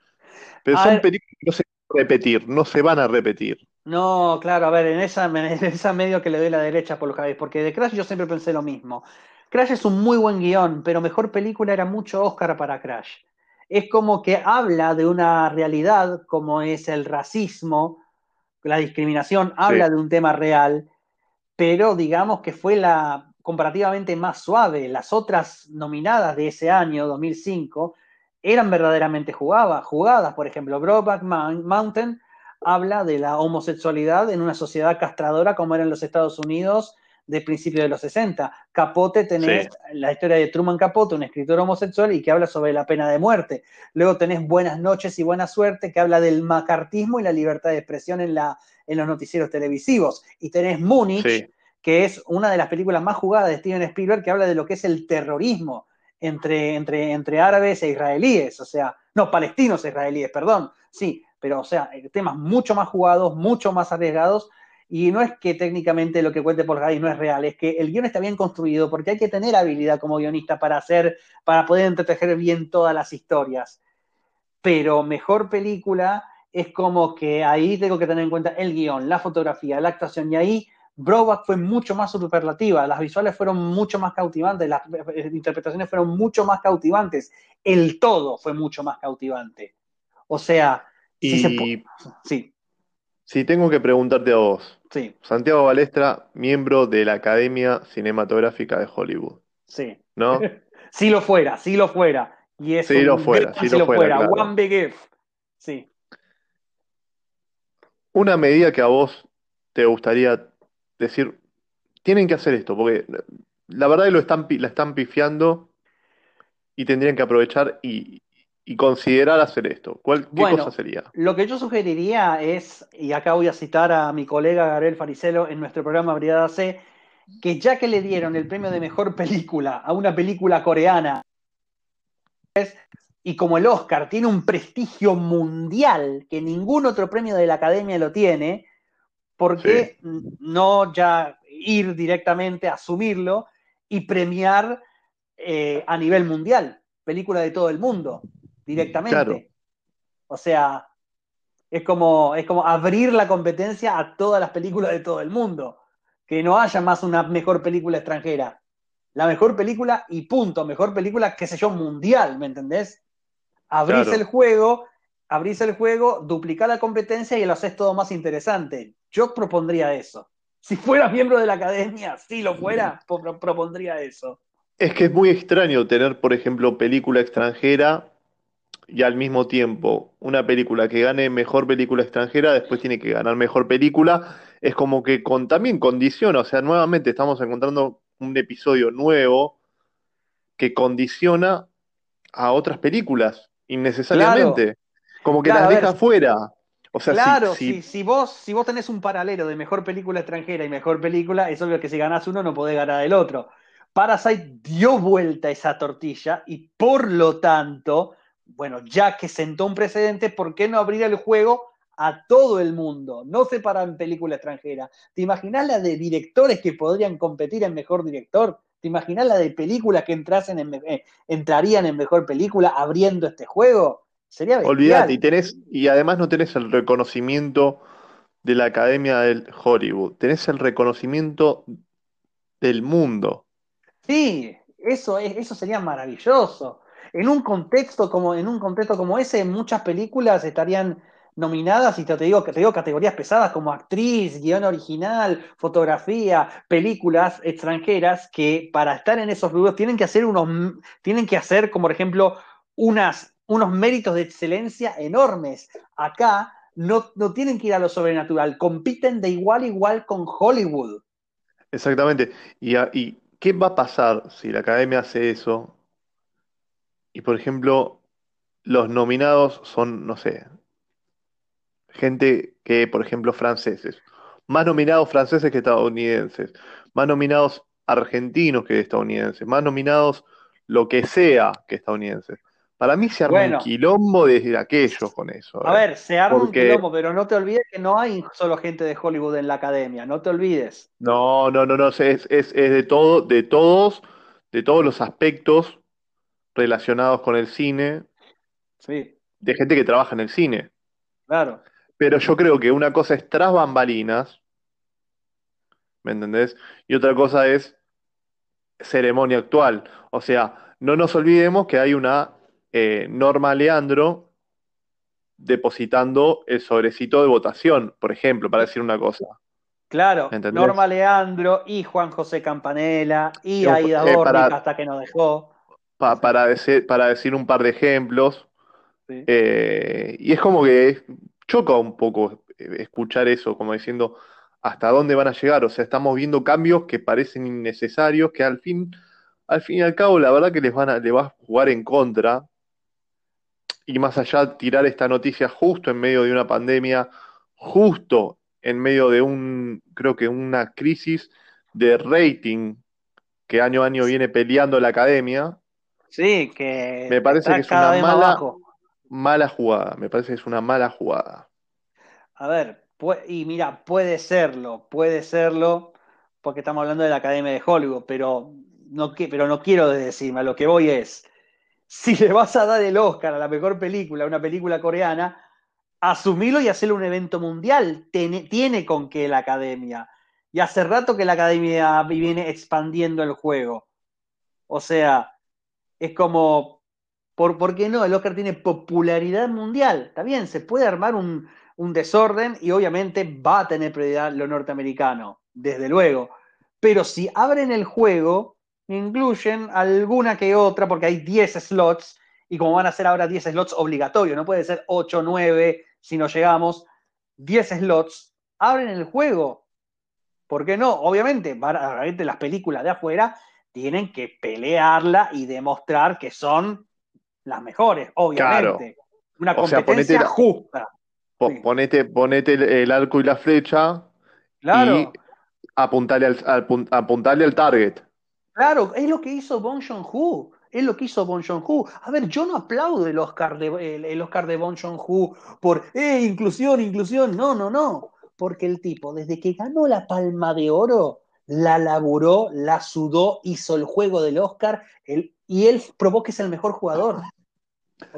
Pero A son ver. películas que no se van a repetir, no se van a repetir. No, claro, a ver, en esa, en esa medio que le doy la derecha por los Javis, porque de Crash yo siempre pensé lo mismo. Crash es un muy buen guion, pero mejor película era mucho Oscar para Crash. Es como que habla de una realidad como es el racismo, la discriminación, habla Sí. de un tema real, pero digamos que fue la comparativamente más suave. Las otras nominadas de ese año, 2005, eran verdaderamente jugadas. jugadas. Por ejemplo, Brokeback Mountain habla de la homosexualidad en una sociedad castradora como era en los Estados Unidos de principios de los 60. Capote tenés Sí. la historia de Truman Capote, un escritor homosexual y que habla sobre la pena de muerte. Luego tenés Buenas noches y buena suerte, que habla del macartismo y la libertad de expresión en, la, en los noticieros televisivos. Y tenés Múnich, Sí. que es una de las películas más jugadas de Steven Spielberg, que habla de lo que es el terrorismo entre, entre, entre árabes e israelíes, o sea, no, palestinos e israelíes, perdón. Sí, pero o sea, temas mucho más jugados, mucho más arriesgados, y no es que técnicamente lo que cuente Paul Haggis no es real, es que el guion está bien construido porque hay que tener habilidad como guionista para hacer, para poder entretejer bien todas las historias. Pero mejor película es como que ahí tengo que tener en cuenta el guion, la fotografía, la actuación, y ahí Broback fue mucho más superlativa, las visuales fueron mucho más cautivantes, las eh, interpretaciones fueron mucho más cautivantes, el todo fue mucho más cautivante. O sea, sí. Si tengo que preguntarte a vos, sí. Santiago Balestra, miembro de la Academia Cinematográfica de Hollywood. Sí. ¿No? *laughs* si lo fuera, si lo fuera. Y es si lo fuera, si lo fuera. One Big If. Sí. Una medida que a vos te gustaría decir, tienen que hacer esto, porque la verdad es que lo están, la están pifiando y tendrían que aprovechar y, considerar hacer esto. ¿Cuál, ¿Qué cosa sería? Lo que yo sugeriría es, y acá voy a citar a mi colega Gabriel Faricelo en nuestro programa Brigada C, que ya que le dieron el premio de mejor película a una película coreana, y como el Oscar tiene un prestigio mundial que ningún otro premio de la academia lo tiene, ¿por qué no ya ir directamente a asumirlo y premiar eh, a nivel mundial? Película de todo el mundo, directamente. O sea, es como, es como abrir la competencia a todas las películas de todo el mundo. Que no haya más una mejor película extranjera. La mejor película y punto. Mejor película, qué sé yo, mundial, ¿me entendés? Abrís el juego, abrís el juego, duplicar la competencia y lo haces todo más interesante. Yo propondría eso. Si fuera miembro de la academia, si lo fuera, propondría eso. Es que es muy extraño tener, por ejemplo, película extranjera y al mismo tiempo una película que gane mejor película extranjera, después tiene que ganar mejor película. Es como que con, también condiciona, o sea, nuevamente estamos encontrando un episodio nuevo que condiciona a otras películas innecesariamente. Como que las deja fuera claro, si, si, vos, si vos tenés un paralelo de mejor película extranjera y mejor película, es obvio que si ganás uno no podés ganar el otro. Parasite dio vuelta esa tortilla y por lo tanto, bueno, ya que sentó un precedente, ¿por qué no abrir el juego a todo el mundo? No separar en película extranjera. ¿Te imaginas la de directores que podrían competir en mejor director? ¿Te imaginas la de películas que entrasen en, eh, entrarían en mejor película abriendo este juego? Sería Olvídate, y, tenés, y además no tenés el reconocimiento de la Academia del Hollywood, tenés el reconocimiento del mundo. Sí, eso, eso sería maravilloso. En un contexto como, en un contexto como ese, muchas películas estarían nominadas, y te digo, te digo categorías pesadas como actriz, guion original, fotografía, películas extranjeras, que para estar en esos rubros tienen que hacer unos, tienen que hacer, como por ejemplo, unas unos méritos de excelencia enormes. Acá no, no tienen que ir a lo sobrenatural, compiten de igual a igual con Hollywood. Exactamente. ¿Y, ¿Y qué va a pasar si la academia hace eso? Y por ejemplo, los nominados son, no sé, gente que, por ejemplo, franceses. Más nominados franceses que estadounidenses. Más nominados argentinos que estadounidenses. Más nominados lo que sea que estadounidenses. Para mí se arma un quilombo desde aquello con eso. A ver, se arma un quilombo, pero no te olvides que no hay solo gente de Hollywood en la academia, no te olvides. No, no, no, no, es, es, de todo, de todos, de todos los aspectos relacionados con el cine. Sí. De gente que trabaja en el cine. Claro. Pero yo creo que una cosa es tras bambalinas, ¿me entendés? Y otra cosa es ceremonia actual. O sea, no nos olvidemos que hay una eh, Norma Leandro depositando el sobrecito de votación, por ejemplo, para decir una cosa. Claro, Norma Leandro y Juan José Campanella y Aida eh, hasta que nos dejó. Para, decir, para decir un par de ejemplos. Eh, y es como que choca un poco escuchar eso, como diciendo hasta dónde van a llegar. O sea, estamos viendo cambios que parecen innecesarios, que al fin, al fin y al cabo, la verdad que les van a, le va a jugar en contra, y más allá tirar esta noticia justo en medio de una pandemia, justo en medio de un, creo que una crisis de rating que año a año viene peleando la academia. Sí, que me parece que es una mala, mala jugada, me parece que es una mala jugada. A ver, y mira, puede serlo, puede serlo, porque estamos hablando de la Academia de Hollywood, pero no, pero no quiero decirme, a lo que voy es, si le vas a dar el Oscar a la mejor película, una película coreana, asumilo y hacerlo un evento mundial. Tiene, tiene con qué la academia. Y hace rato que la academia viene expandiendo el juego. O sea, es como, ¿por, ¿por qué no? El Oscar tiene popularidad mundial. Está bien, se puede armar un, un desorden y obviamente va a tener prioridad lo norteamericano, desde luego. Pero si abren el juego, incluyen alguna que otra, porque hay 10 slots, y como van a ser ahora 10 slots obligatorios, no puede ser 8, 9 si no llegamos, 10 slots, abren el juego. ¿Por qué no? Obviamente, las películas de afuera tienen que pelearla y demostrar que son las mejores, obviamente. Una competencia justa. Ponete, el, arco y la flecha claro. y apuntale al, apuntarle al target. Claro, es lo que hizo Bon Joon-ho. Es lo que hizo Bon Joon-ho. A ver, yo no aplaudo el Oscar de, el, Oscar de Bon Joon-ho por, eh, inclusión, inclusión. No, no, no. Porque el tipo, desde que ganó la Palma de Oro, la laburó, la sudó, hizo el juego del Oscar y él probó que es el mejor jugador.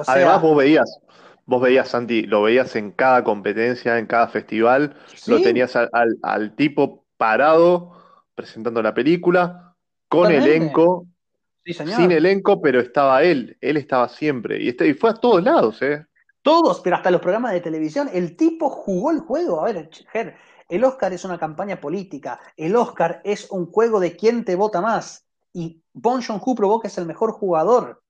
Además, vos veías, vos veías, Santi, lo veías en cada competencia, en cada festival, lo tenías al, tipo parado presentando la película, con elenco, sin elenco, pero estaba él, él estaba siempre, y, este, y fue a todos lados, ¿eh? Todos, pero hasta los programas de televisión, el tipo jugó el juego. A ver, el Oscar es una campaña política, el Oscar es un juego de quién te vota más, y Bon Joon-ho probó que es el mejor jugador.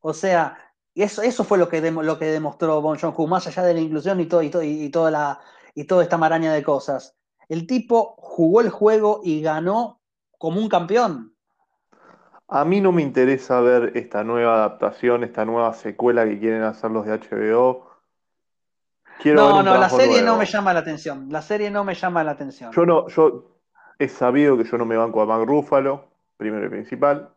O sea, eso, fue lo que, demostró Bon Joon-ho, más allá de la inclusión y, todo, y, y, toda la, y toda esta maraña de cosas. El tipo jugó el juego y ganó como un campeón. A mí no me interesa ver esta nueva adaptación, esta nueva secuela que quieren hacer los de HBO. No, no, la serie no me llama la atención. La serie no me llama la atención. Yo no, yo he sabido que yo no me banco a Mark Ruffalo, primero y principal.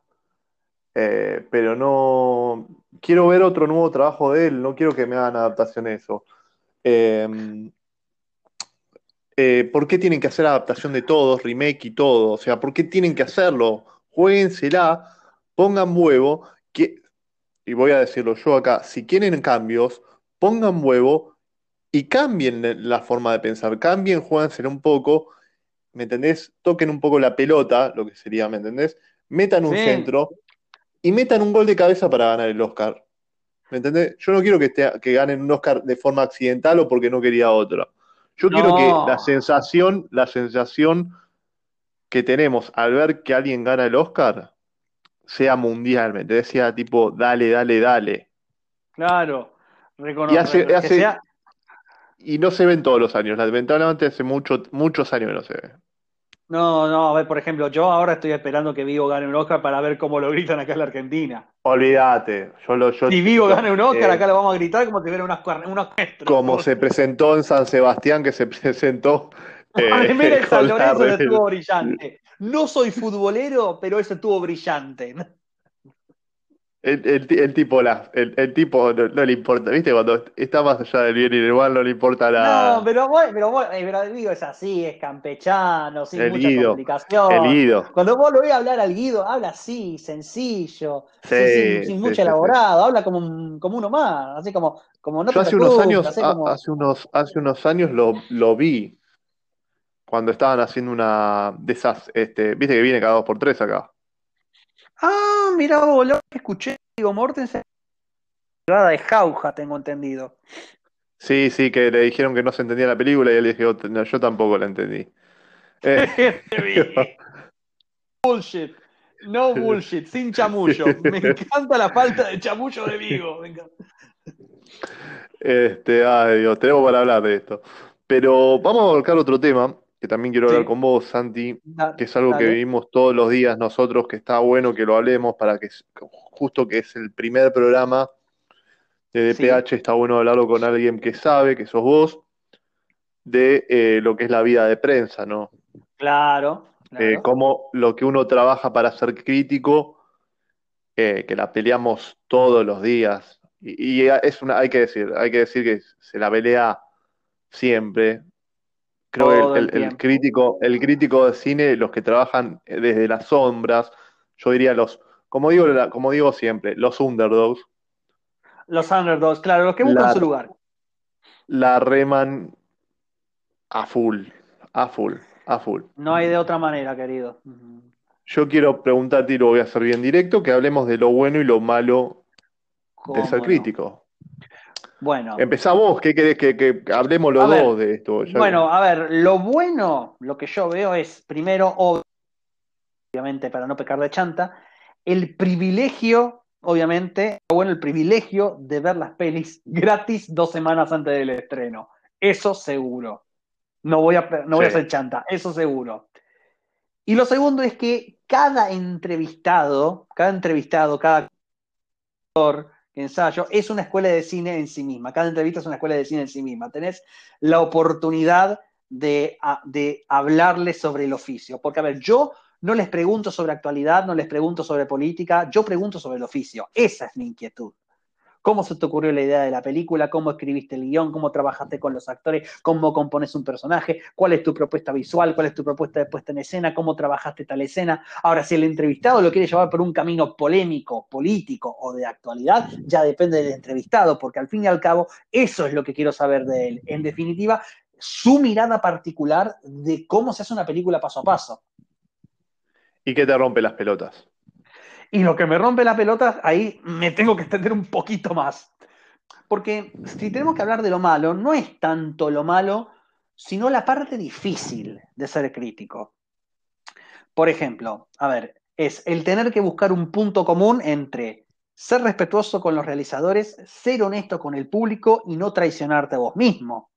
Eh, pero no quiero ver otro nuevo trabajo de él, no quiero que me hagan adaptación a eso. Em, eh, ¿Por qué tienen que hacer adaptación de todos, remake y todo? O sea, ¿por qué tienen que hacerlo? Jueguensela, pongan huevo, que, y voy a decirlo yo acá, si quieren cambios, pongan huevo y cambien la forma de pensar, cambien, juégansela un poco, ¿me entendés? Toquen un poco la pelota, lo que sería, ¿me entendés? Metan un centro y metan un gol de cabeza para ganar el Oscar. ¿Me entendés? Yo no quiero que, que ganen un Oscar de forma accidental o porque no quería otro. Yo quiero que la sensación, la sensación que tenemos al ver que alguien gana el Oscar sea mundial, ¿me entendés? Sea tipo, dale, dale, dale. Claro, y, hace, y no se ven todos los años, lamentablemente hace mucho, muchos años que no se ve. No, no, a ver, por ejemplo, yo ahora estoy esperando que Vigo gane un Oscar para ver cómo lo gritan acá en la Argentina. Olvídate, yo lo yo, Si Vigo gane un Oscar, eh, acá lo vamos a gritar como si fuera unos Como se presentó en San Sebastián, que se *laughs* presentó. Eh, mira, el *laughs* San Lorenzo estuvo brillante. No soy futbolero, pero eso estuvo brillante. El, tipo, la, el, tipo no, le importa, ¿viste? Cuando está más allá del bien y del mal, no le importa nada. No, pero, pero, eh, pero digo, es así, es campechano, sin mucha complicación. El Guido. Cuando vos lo a hablar al Guido, habla así, sencillo, sin, mucho elaborado, habla como, como uno más, así como, como no Yo hace unos años, hace unos, hace unos años lo, lo vi cuando estaban haciendo una de esas, este, viste que viene cada dos por tres acá. Ah, mira, lo que escuché, digo, Mortensen, de Jauja, tengo entendido. Sí, sí, que le dijeron que no se entendía la película y él dijo, no, yo tampoco la entendí. Eh, *laughs* *laughs* bullshit, no bullshit, sin chamullo. *laughs* Me encanta la falta de chamullo de Vigo. Este, ay Dios, tenemos para hablar de esto. Pero vamos a volcar otro tema que también quiero hablar con vos, Santi, que es algo que vivimos todos los días nosotros, que está bueno que lo hablemos para que, justo que es el primer programa de DPH, está bueno hablarlo con alguien que sabe, que sos vos, de eh, lo que es la vida de prensa, ¿no? Claro. Eh, cómo lo que uno trabaja para ser crítico, eh, que la peleamos todos los días, y, es una, hay que decir, hay que decir que se la pelea siempre. Creo que el, crítico, el crítico de cine, los que trabajan desde las sombras, yo diría los, como digo, como digo siempre, los underdogs. Los underdogs, claro, los que buscan su lugar. La reman a full, a full, a full. No hay de otra manera, querido. Yo quiero preguntarte, y lo voy a hacer bien directo, que hablemos de lo bueno y lo malo de ser crítico. Bueno. Empezamos, ¿qué querés que, hablemos los dos de esto? bueno, a ver, lo bueno, lo que yo veo es, primero, obviamente, para no pecar de chanta, el privilegio, obviamente, bueno, el privilegio de ver las pelis *laughs* gratis dos semanas antes del estreno. Eso seguro. No voy a, no voy a hacer chanta, eso seguro. Y lo segundo es que cada entrevistado, cada entrevistado, cada ensayo, es una escuela de cine en sí misma. Cada entrevista es una escuela de cine en sí misma. Tenés la oportunidad de, de hablarles sobre el oficio. Porque, a ver, yo no les pregunto sobre actualidad, no les pregunto sobre política, yo pregunto sobre el oficio. Esa es mi inquietud. ¿Cómo se te ocurrió la idea de la película? ¿Cómo escribiste el guion? ¿Cómo trabajaste con los actores? ¿Cómo compones un personaje? ¿Cuál es tu propuesta visual? ¿Cuál es tu propuesta de puesta en escena? ¿Cómo trabajaste tal escena? Ahora, si el entrevistado lo quiere llevar por un camino polémico, político o de actualidad, ya depende del entrevistado, porque al fin y al cabo, eso es lo que quiero saber de él. En definitiva, su mirada particular de cómo se hace una película paso a paso. ¿Y qué te rompe las pelotas? Y lo que me rompe la pelota, ahí me tengo que extender un poquito más. Porque si tenemos que hablar de lo malo, no es tanto lo malo, sino la parte difícil de ser crítico. Por ejemplo, a ver, es el tener que buscar un punto común entre ser respetuoso con los realizadores, ser honesto con el público y no traicionarte a vos mismo.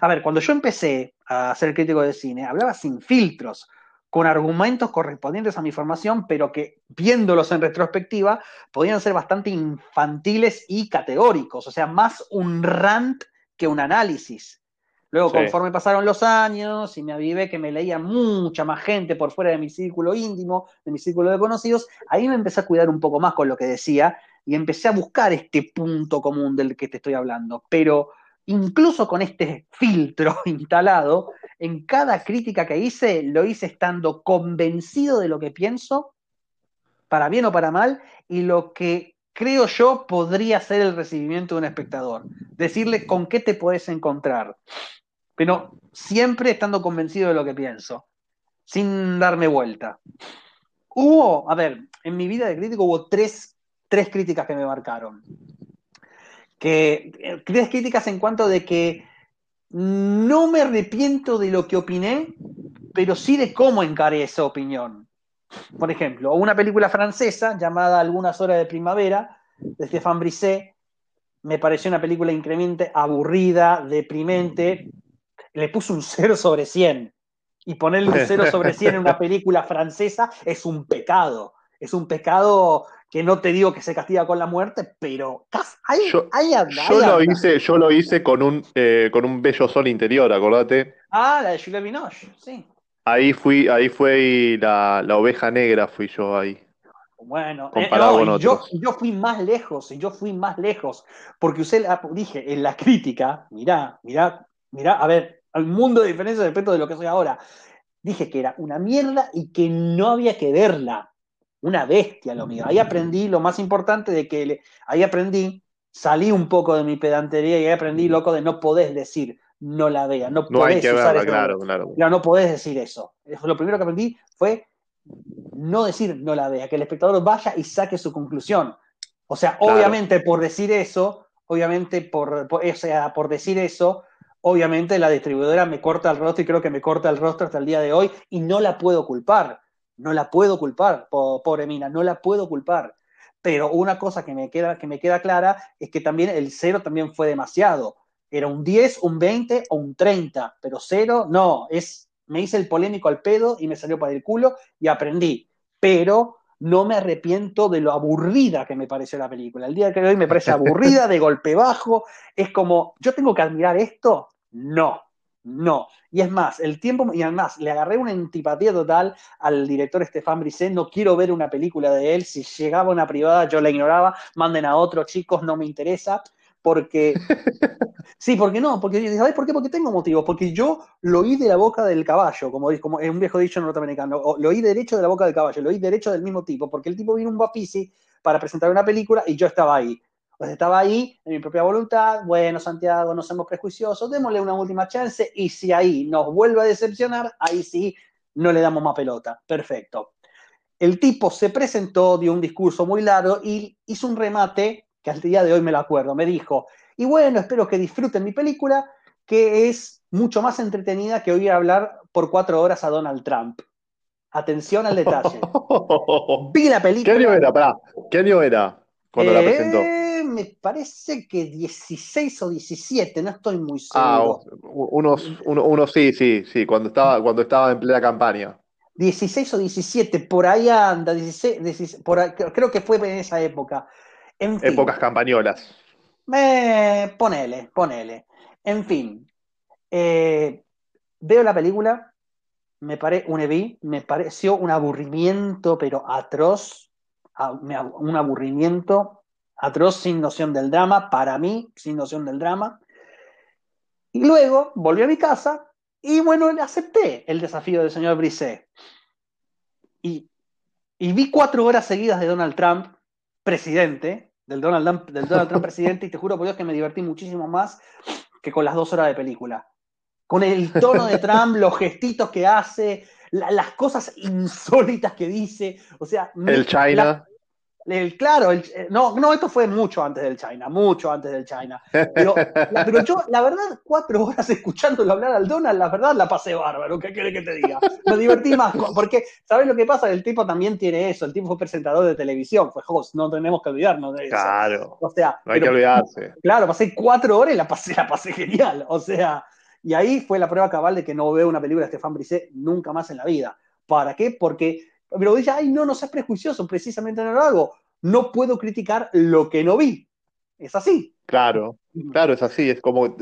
A ver, cuando yo empecé a ser crítico de cine, hablaba sin filtros, con argumentos correspondientes a mi formación, pero que viéndolos en retrospectiva podían ser bastante infantiles y categóricos, o sea, más un rant que un análisis. Luego, conforme pasaron los años y me avivé que me leía mucha más gente por fuera de mi círculo íntimo, de mi círculo de conocidos, ahí me empecé a cuidar un poco más con lo que decía y empecé a buscar este punto común del que te estoy hablando. Pero incluso con este filtro *laughs* instalado, en cada crítica que hice, lo hice estando convencido de lo que pienso, para bien o para mal, y lo que creo yo podría ser el recibimiento de un espectador. Decirle con qué te puedes encontrar, pero siempre estando convencido de lo que pienso, sin darme vuelta. Hubo, a ver, en mi vida de crítico hubo tres, tres críticas que me marcaron que eh, tres críticas en cuanto de que no me arrepiento de lo que opiné, pero sí de cómo encaré esa opinión. Por ejemplo, una película francesa llamada Algunas horas de primavera, de Stéphane Brisset, me pareció una película increíblemente aburrida, deprimente. Le puso un 0 sobre 100. Y ponerle un 0 sobre 100 en una *laughs* película francesa es un pecado. Es un pecado que no te digo que se castiga con la muerte, pero ahí, yo, yo lo hice, yo lo hice con un eh, con un bello sol interior, acordate. Ah, la de Julia Binoche, sí. Ahí fui, ahí fue la, oveja negra, fui yo ahí. Bueno, eh, no, yo, yo, fui más lejos, yo fui más lejos, porque usted dije en la crítica, mirá, mirá, mirá, a ver, al mundo de diferencia respecto de lo que soy ahora. Dije que era una mierda y que no había que verla una bestia lo mío. Ahí aprendí lo más importante de que ahí aprendí, salí un poco de mi pedantería y ahí aprendí, loco, de no podés decir no la vea, no, podés usar claro, claro. no podés decir eso. Lo primero que aprendí fue no decir no la vea, que el espectador vaya y saque su conclusión. O sea, obviamente por decir eso, obviamente por, o sea, por decir eso, obviamente la distribuidora me corta el rostro y creo que me corta el rostro hasta el día de hoy y no la puedo culpar no la puedo culpar, pobre Mina, no la puedo culpar. Pero una cosa que me queda, que me queda clara es que también el cero también fue demasiado. Era un 10, un 20 o un 30, pero cero no, es, me hice el polémico al pedo y me salió para el culo y aprendí. Pero no me arrepiento de lo aburrida que me pareció la película. El día de hoy me parece aburrida, de *laughs* golpe bajo. Es como, ¿yo tengo que admirar esto? No. No. Y es más, el tiempo, y además, le agarré una antipatía total al director Estefan Brisset. No quiero ver una película de él. Si llegaba una privada, yo la ignoraba. Manden a otro, chicos, no me interesa. Porque. *laughs* sí, porque no, porque ¿sabes por qué? Porque tengo motivos. Porque yo lo oí de la boca del caballo, como, como es un viejo dicho norteamericano. Lo oí derecho de la boca del caballo, lo oí derecho del mismo tipo, porque el tipo vino un Bafisi para presentar una película y yo estaba ahí. Pues estaba ahí en mi propia voluntad, bueno, Santiago, no somos prejuiciosos, démosle una última chance y si ahí nos vuelve a decepcionar, ahí sí no le damos más pelota. Perfecto. El tipo se presentó, dio un discurso muy largo y hizo un remate que al día de hoy me lo acuerdo. Me dijo, y bueno, espero que disfruten mi película, que es mucho más entretenida que oír hablar por cuatro horas a Donald Trump. Atención al detalle. *laughs* Vi la película. ¿Qué año era? ¿Qué año era cuando la eh, presentó? me parece que 16 o 17, no estoy muy ah, seguro. Ah, unos, unos, sí, sí, sí, cuando estaba, cuando estaba en plena campaña. 16 o 17, por ahí anda, 16, por creo que fue en esa época. En Épocas campañolas. Eh, ponele, ponele. En fin, eh, veo la película, me pare, un me pareció un aburrimiento, pero atroz, un aburrimiento atroz sin noción del drama, para mí, sin noción del drama. Y luego volví a mi casa y bueno, acepté el desafío del señor Brisset. Y, vi cuatro horas seguidas de Donald Trump, presidente, del Donald, Trump, del Donald Trump presidente, y te juro por Dios que me divertí muchísimo más que con las dos horas de película. Con el tono de Trump, los gestitos que hace, las cosas insólitas que dice. O sea, el China claro, eh, no, no, esto fue mucho antes del China, mucho antes del China. Pero, la, yo, la verdad, cuatro horas escuchándolo hablar al Donald, la verdad la pasé bárbaro, ¿qué quiere que te diga? Me divertí más, porque, ¿sabes lo que pasa? El tipo también tiene eso, el tipo fue presentador de televisión, fue host, no tenemos que olvidarnos de eso. Claro. O sea, no hay que olvidarse. Claro, pasé cuatro horas y la pasé, la pasé genial, o sea, y ahí fue la prueba cabal de que no veo una película de Stefan Brisset nunca más en la vida. ¿Para qué? Porque pero dice, ay, no, no seas prejuicioso, precisamente no lo hago. No puedo criticar lo que no vi. Es así. Claro, claro, es así. Es como.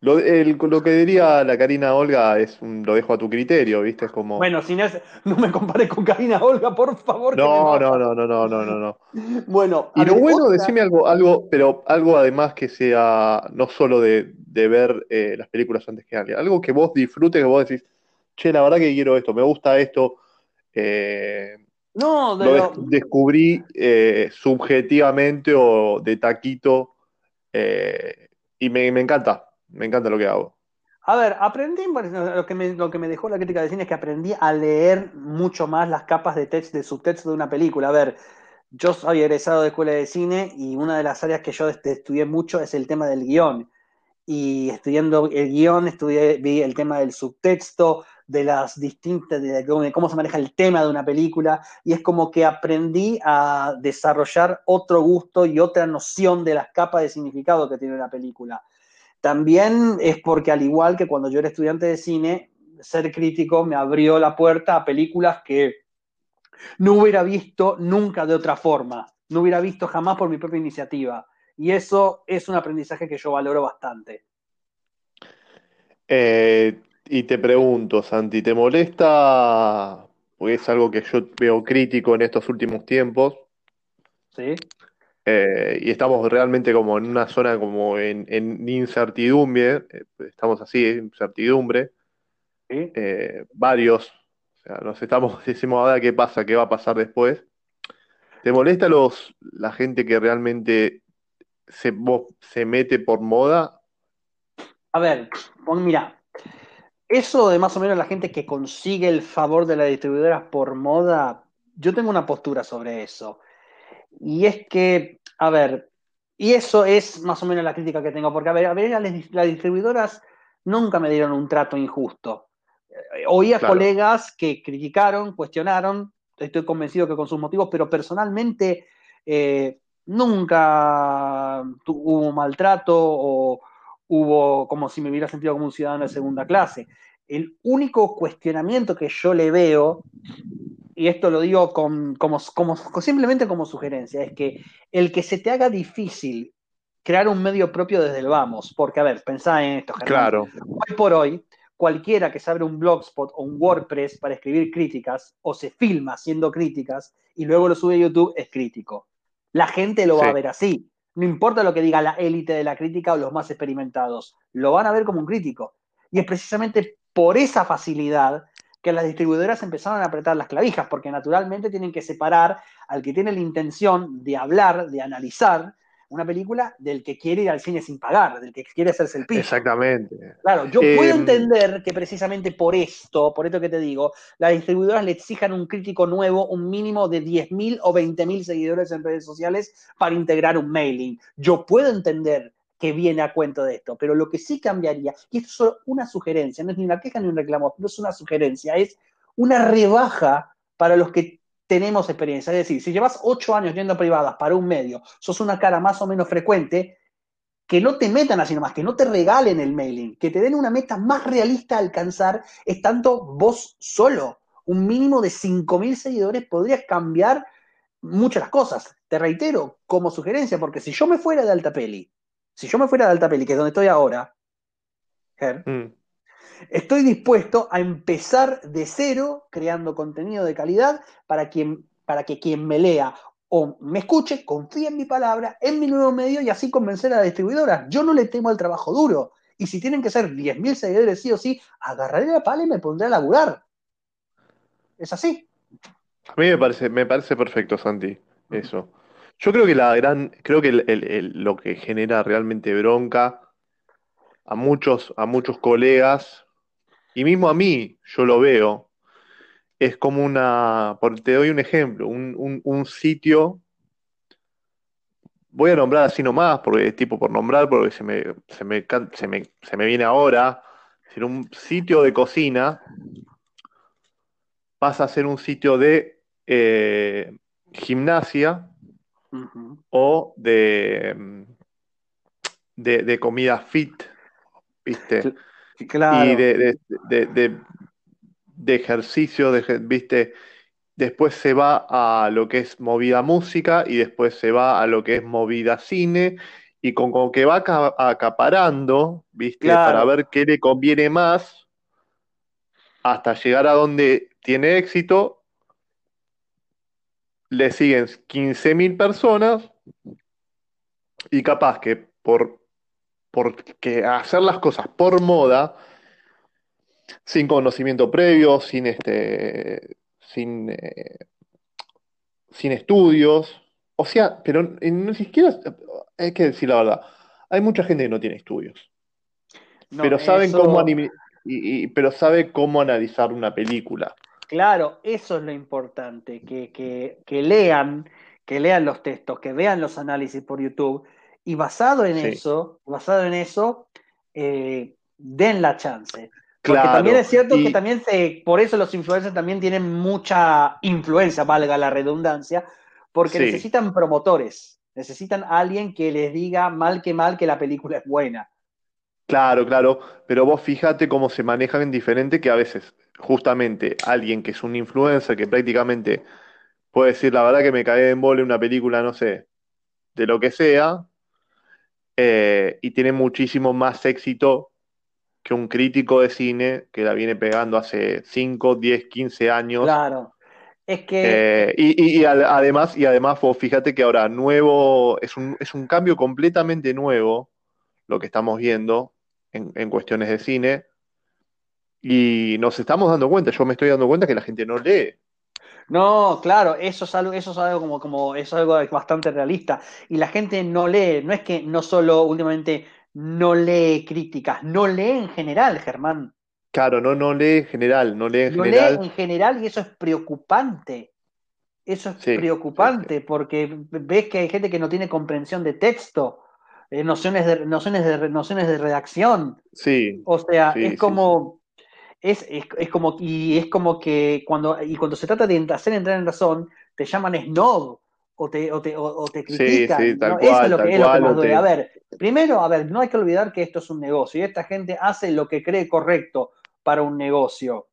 Lo, lo que diría la Karina Olga es lo dejo a tu criterio, ¿viste? Es como. Bueno, si no, no me compares con Karina Olga, por favor. No, no, no, no, no, no, no, Bueno. Y lo bueno, decime algo, algo, pero algo además que sea no solo de, ver eh, las películas antes que alguien, algo que vos disfrutes, que vos decís, che, la verdad que quiero esto, me gusta esto, eh, no, lo descubrí eh, subjetivamente o de taquito eh, y me, encanta, me encanta lo que hago. A ver, aprendí, lo que, me, lo que me dejó la crítica de cine es que aprendí a leer mucho más las capas de text, de subtexto de una película. A ver, yo soy egresado de escuela de cine y una de las áreas que yo estudié mucho es el tema del guion. Y estudiando el guion, estudié, vi el tema del subtexto, de las distintas, de, cómo se maneja el tema de una película, y es como que aprendí a desarrollar otro gusto y otra noción de las capas de significado que tiene una película. También es porque al igual que cuando yo era estudiante de cine, ser crítico me abrió la puerta a películas que no hubiera visto nunca de otra forma, no hubiera visto jamás por mi propia iniciativa. Y eso es un aprendizaje que yo valoro bastante. Eh, y te pregunto, Santi, ¿te molesta? Porque es algo que yo veo crítico en estos últimos tiempos. Sí. Eh, y estamos realmente como en una zona como en, incertidumbre, eh, estamos así, incertidumbre. ¿Sí? Eh, varios, o sea, nos estamos, *laughs* decimos ahora qué pasa, qué va a pasar después. ¿Te molesta los, la gente que realmente se, se mete por moda? A ver, mira, eso de más o menos la gente que consigue el favor de las distribuidoras por moda, yo tengo una postura sobre eso. Y es que, a ver, y eso es más o menos la crítica que tengo, porque a ver, a ver las, distribuidoras nunca me dieron un trato injusto. Eh, oía colegas que criticaron, cuestionaron, estoy convencido que con sus motivos, pero personalmente eh, nunca hubo maltrato o, hubo como si me hubiera sentido como un ciudadano de segunda clase. El único cuestionamiento que yo le veo, y esto lo digo como, simplemente como sugerencia, es que el que se te haga difícil crear un medio propio desde el vamos, porque a ver, pensá en esto, Claro. Hoy por hoy, cualquiera que se abre un blogspot o un WordPress para escribir críticas o se filma haciendo críticas y luego lo sube a YouTube es crítico. La gente lo va a ver así. No importa lo que diga la élite de la crítica o los más experimentados, lo van a ver como un crítico. Y es precisamente por esa facilidad que las distribuidoras empezaron a apretar las clavijas, porque naturalmente tienen que separar al que tiene la intención de hablar, de analizar una película, del que quiere ir al cine sin pagar, del que quiere hacerse el piso. Exactamente. Claro, yo puedo em, entender que precisamente por esto, por esto que te digo, las distribuidoras le exijan un crítico nuevo un mínimo de 10.000 o 20.000 seguidores en redes sociales para integrar un mailing. Yo puedo entender que viene a cuento de esto. Pero lo que sí cambiaría, y esto es una sugerencia, no es ni una queja ni un reclamo, pero es una sugerencia, es una rebaja para los que tenemos experiencia. Es decir, si llevas ocho años yendo a privadas para un medio, sos una cara más o menos frecuente, que no te metan así nomás, que no te regalen el mailing, que te den una meta más realista a alcanzar, estando vos solo. Un mínimo de 5.000 seguidores podría cambiar muchas cosas. Te reitero, como sugerencia, porque si yo me fuera de alta peli si yo me fuera de Alta Peli, que es donde estoy ahora, mm. Estoy dispuesto a empezar de cero creando contenido de calidad para, quien, para que quien me lea o me escuche, confíe en mi palabra, en mi nuevo medio y así convencer a la distribuidora. Yo no le temo al trabajo duro. Y si tienen que ser 10.000 seguidores sí o sí, agarraré la pala y me pondré a laburar. Es así. A mí me parece, me parece perfecto, Santi, eso. Yo creo que la gran, creo que lo que genera realmente bronca a muchos, a muchos colegas, y mismo a mí, yo lo veo, es como una, te doy un ejemplo, un, sitio, voy a nombrar así nomás, porque es tipo por nombrar, porque se me, se me, se me, se me viene ahora, un sitio de cocina pasa a ser un sitio de eh, gimnasia o de, de, comida fit, ¿viste? *laughs* Claro. Y de, de, ejercicio, ¿viste? Después se va a lo que es movida música y después se va a lo que es movida cine y con, con que va acaparando, ¿viste? Para ver qué le conviene más hasta llegar a donde tiene éxito le siguen 15.000 personas y capaz que por porque hacer las cosas por moda, sin conocimiento previo, sin este, sin, eh, sin estudios, o sea, pero ni siquiera, hay que decir la verdad, hay mucha gente que no tiene estudios, pero saben cómo pero sabe cómo analizar una película. Claro, eso es lo importante, que, lean, que lean los textos, que vean los análisis por YouTube y basado en eso, basado en eso, eh, den la chance. Porque también es cierto que también se, por eso los influencers también tienen mucha influencia, valga la redundancia, porque necesitan promotores, necesitan alguien que les diga mal que mal que la película es buena. Claro, claro, pero vos fíjate cómo se manejan en diferente que a veces justamente alguien que es un influencer que prácticamente puede decir la verdad que me cae en vole una película, no sé, de lo que sea, eh, y tiene muchísimo más éxito que un crítico de cine que la viene pegando hace 5, 10, 15 años. Claro. Es que. Eh, y, además, y además, vos fíjate que ahora nuevo, es un, es un cambio completamente nuevo lo que estamos viendo en, en cuestiones de cine y nos estamos dando cuenta, yo me estoy dando cuenta que la gente no lee. No, claro, eso es algo, eso es algo como, como eso es algo bastante realista. Y la gente no lee, no es que no solo últimamente no lee críticas, no lee en general, Germán. Claro, no, no lee en general, no lee en no general. lee en general y eso es preocupante. Eso es preocupante porque ves que hay gente que no tiene comprensión de texto, eh, nociones, de, nociones, de, nociones de redacción. Sí. O sea, es como es, como, y es como que cuando, y cuando se trata de hacer entrar en razón, te llaman snob o te, o te, o, te critican. Eso es lo que, es lo que más duele. A ver, primero, a ver, no hay que olvidar que esto es un negocio y esta gente hace lo que cree correcto para un negocio.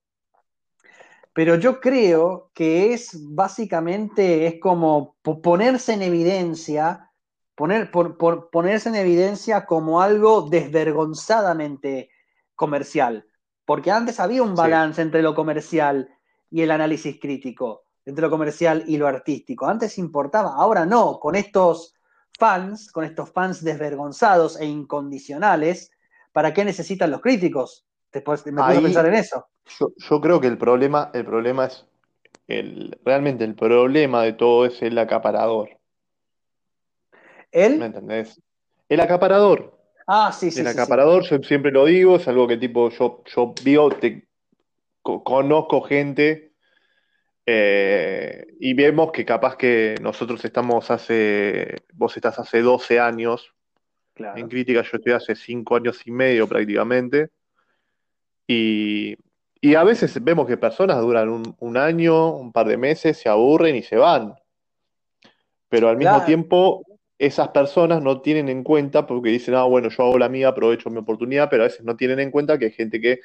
Pero yo creo que es básicamente, es como ponerse en evidencia, poner, por, ponerse en evidencia como algo desvergonzadamente comercial Porque antes había un balance entre lo comercial y el análisis crítico, entre lo comercial y lo artístico. Antes importaba, ahora no, con estos fans, con estos fans desvergonzados e incondicionales, ¿para qué necesitan los críticos? Después me puedo pensar en eso. Yo, creo que el problema, el problema es el, realmente el problema de todo es el acaparador. ¿El? ¿Me entendés? El acaparador. Ah, sí, sí. El acaparador, yo siempre lo digo, es algo que tipo, yo, yo vivo, te, conozco gente eh, y vemos que capaz que nosotros estamos hace, vos estás hace 12 años en crítica, yo estoy hace 5 años y medio prácticamente. Y, a veces vemos que personas duran un, año, un par de meses, se aburren y se van. Pero al mismo tiempo, esas personas no tienen en cuenta, porque dicen, ah, bueno, yo hago la mía, aprovecho mi oportunidad, pero a veces no tienen en cuenta que hay gente que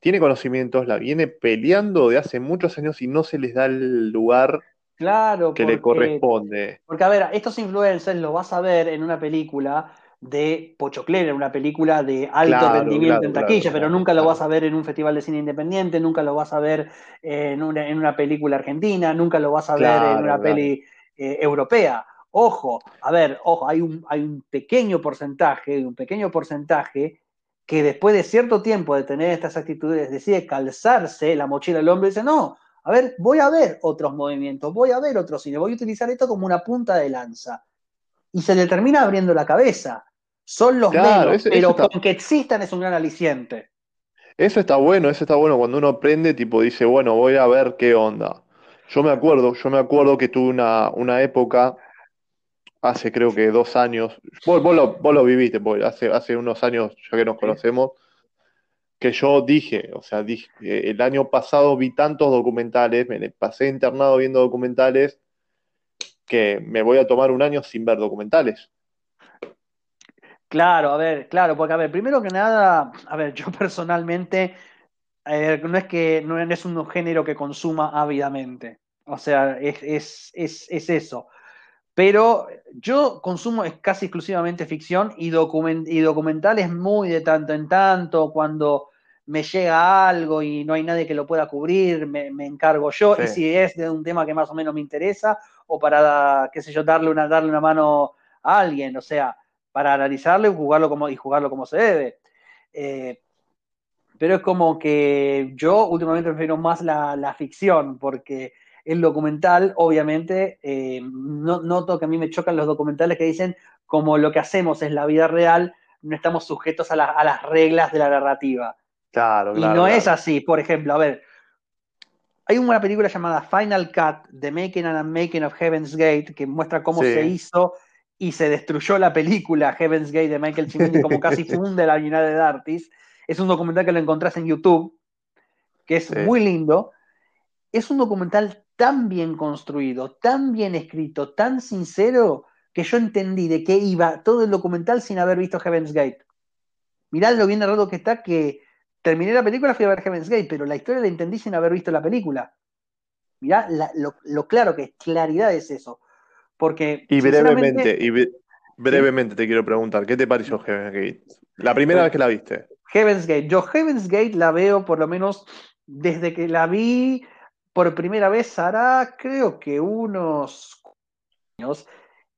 tiene conocimientos, la viene peleando de hace muchos años y no se les da el lugar claro, que le corresponde. Porque, a ver, estos influencers lo vas a ver en una película de Pochocler, en una película de alto rendimiento en taquilla, pero nunca lo vas a ver en un festival de cine independiente, nunca lo vas a ver en una, en una película argentina, nunca lo vas a ver en una peli eh, europea. Ojo, a ver, ojo, hay un, hay un pequeño porcentaje, un pequeño porcentaje que después de cierto tiempo de tener estas actitudes decide calzarse la mochila del hombre y dice, no, a ver, voy a ver otros movimientos, voy a ver otros cine, voy a utilizar esto como una punta de lanza. Y se le termina abriendo la cabeza. Son los menos, pero con que existan es un gran aliciente. Eso está bueno, eso está bueno cuando uno aprende, tipo dice, bueno, voy a ver qué onda. Yo me acuerdo, yo me acuerdo que tuve una, una época hace creo que dos años, vos, lo, viviste, hace, hace unos años ya que nos conocemos, que yo dije, o sea, dije, eh, el año pasado vi tantos documentales, me pasé internado viendo documentales, que me voy a tomar un año sin ver documentales. Claro, a ver, claro, porque a ver, primero que nada, a ver, yo personalmente, no es que no es un género que consuma ávidamente, o sea, es, es, es eso. Pero yo consumo casi exclusivamente ficción y, y documentales muy de tanto en tanto, cuando me llega algo y no hay nadie que lo pueda cubrir, me, encargo yo, y si es de un tema que más o menos me interesa, o para, qué sé yo, darle una, darle una mano a alguien, o sea, para analizarlo y jugarlo como, y jugarlo como se debe. Eh, pero es como que yo últimamente prefiero más la, la ficción, porque el documental, obviamente, eh, no, noto que a mí me chocan los documentales que dicen, como lo que hacemos es la vida real, no estamos sujetos a, las reglas de la narrativa. Claro, claro. Y no es así. Por ejemplo, a ver, hay una película llamada Final Cut, The Making and Making of Heaven's Gate, que muestra cómo se hizo y se destruyó la película Heaven's Gate de Michael Cimini, como casi *laughs* funde la unidad de Dartis. Es un documental que lo encontrás en YouTube, que es muy lindo. Es un documental tan bien construido, tan bien escrito, tan sincero, que yo entendí de qué iba todo el documental sin haber visto Heaven's Gate. Mirá lo bien narrado que está, que terminé la película, fui a ver Heaven's Gate, pero la historia la entendí sin haber visto la película. Mirá lo, claro que es, claridad es eso. Porque. Y brevemente, y brevemente te quiero preguntar, ¿qué te pareció Heaven's Gate? La primera vez que la viste. Heaven's Gate. Yo Heaven's Gate la veo por lo menos desde que la vi por primera vez hará, creo que unos años,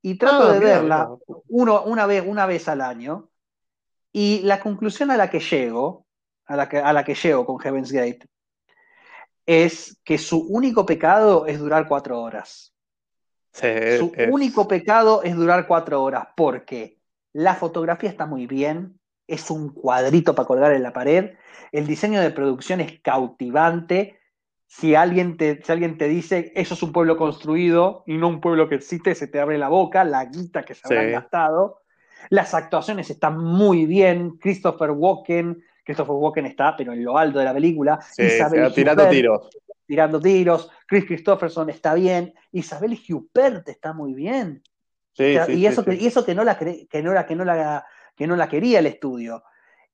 y trato ah, de verla Uno, una, vez, una vez al año. Y la conclusión a la que llego, a la que, a la que llego con Heaven's Gate, es que su único pecado es durar cuatro horas. su único pecado es durar cuatro horas, porque la fotografía está muy bien, es un cuadrito para colgar en la pared, el diseño de producción es cautivante, si alguien, te, si alguien te dice eso es un pueblo construido y no un pueblo que existe, se te abre la boca, la guita que se habrán gastado. Las actuaciones están muy bien. Christopher Walken, Christopher Walken está, pero en lo alto de la película. Isabel tirando tiros. Tirando tiros. Chris Christopherson está bien. Isabel Huppert está muy bien. y, eso que, y eso que no la que no la, que no la que no la quería el estudio.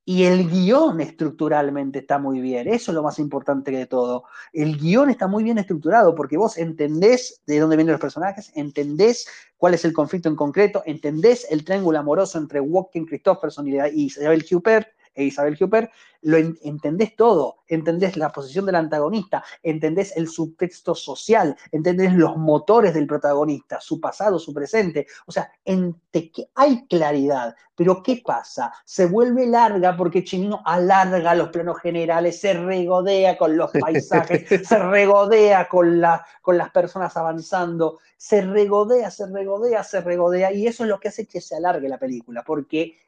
Y el guion estructuralmente está muy bien, eso es lo más importante de todo. El guion está muy bien estructurado porque vos entendés de dónde vienen los personajes, entendés cuál es el conflicto en concreto, entendés el triángulo amoroso entre Walken, Christopherson y Isabel Huppert, e Isabel Huppert, lo entendés todo, entendés la posición del antagonista, entendés el subtexto social, entendés los motores del protagonista, su pasado, su presente, o sea, que hay claridad, pero ¿qué pasa? Se vuelve larga porque Chimino alarga los planos generales, se regodea con los *laughs* paisajes, se regodea con, la, con las personas avanzando, se regodea, se regodea, se regodea, y eso es lo que hace que se alargue la película, porque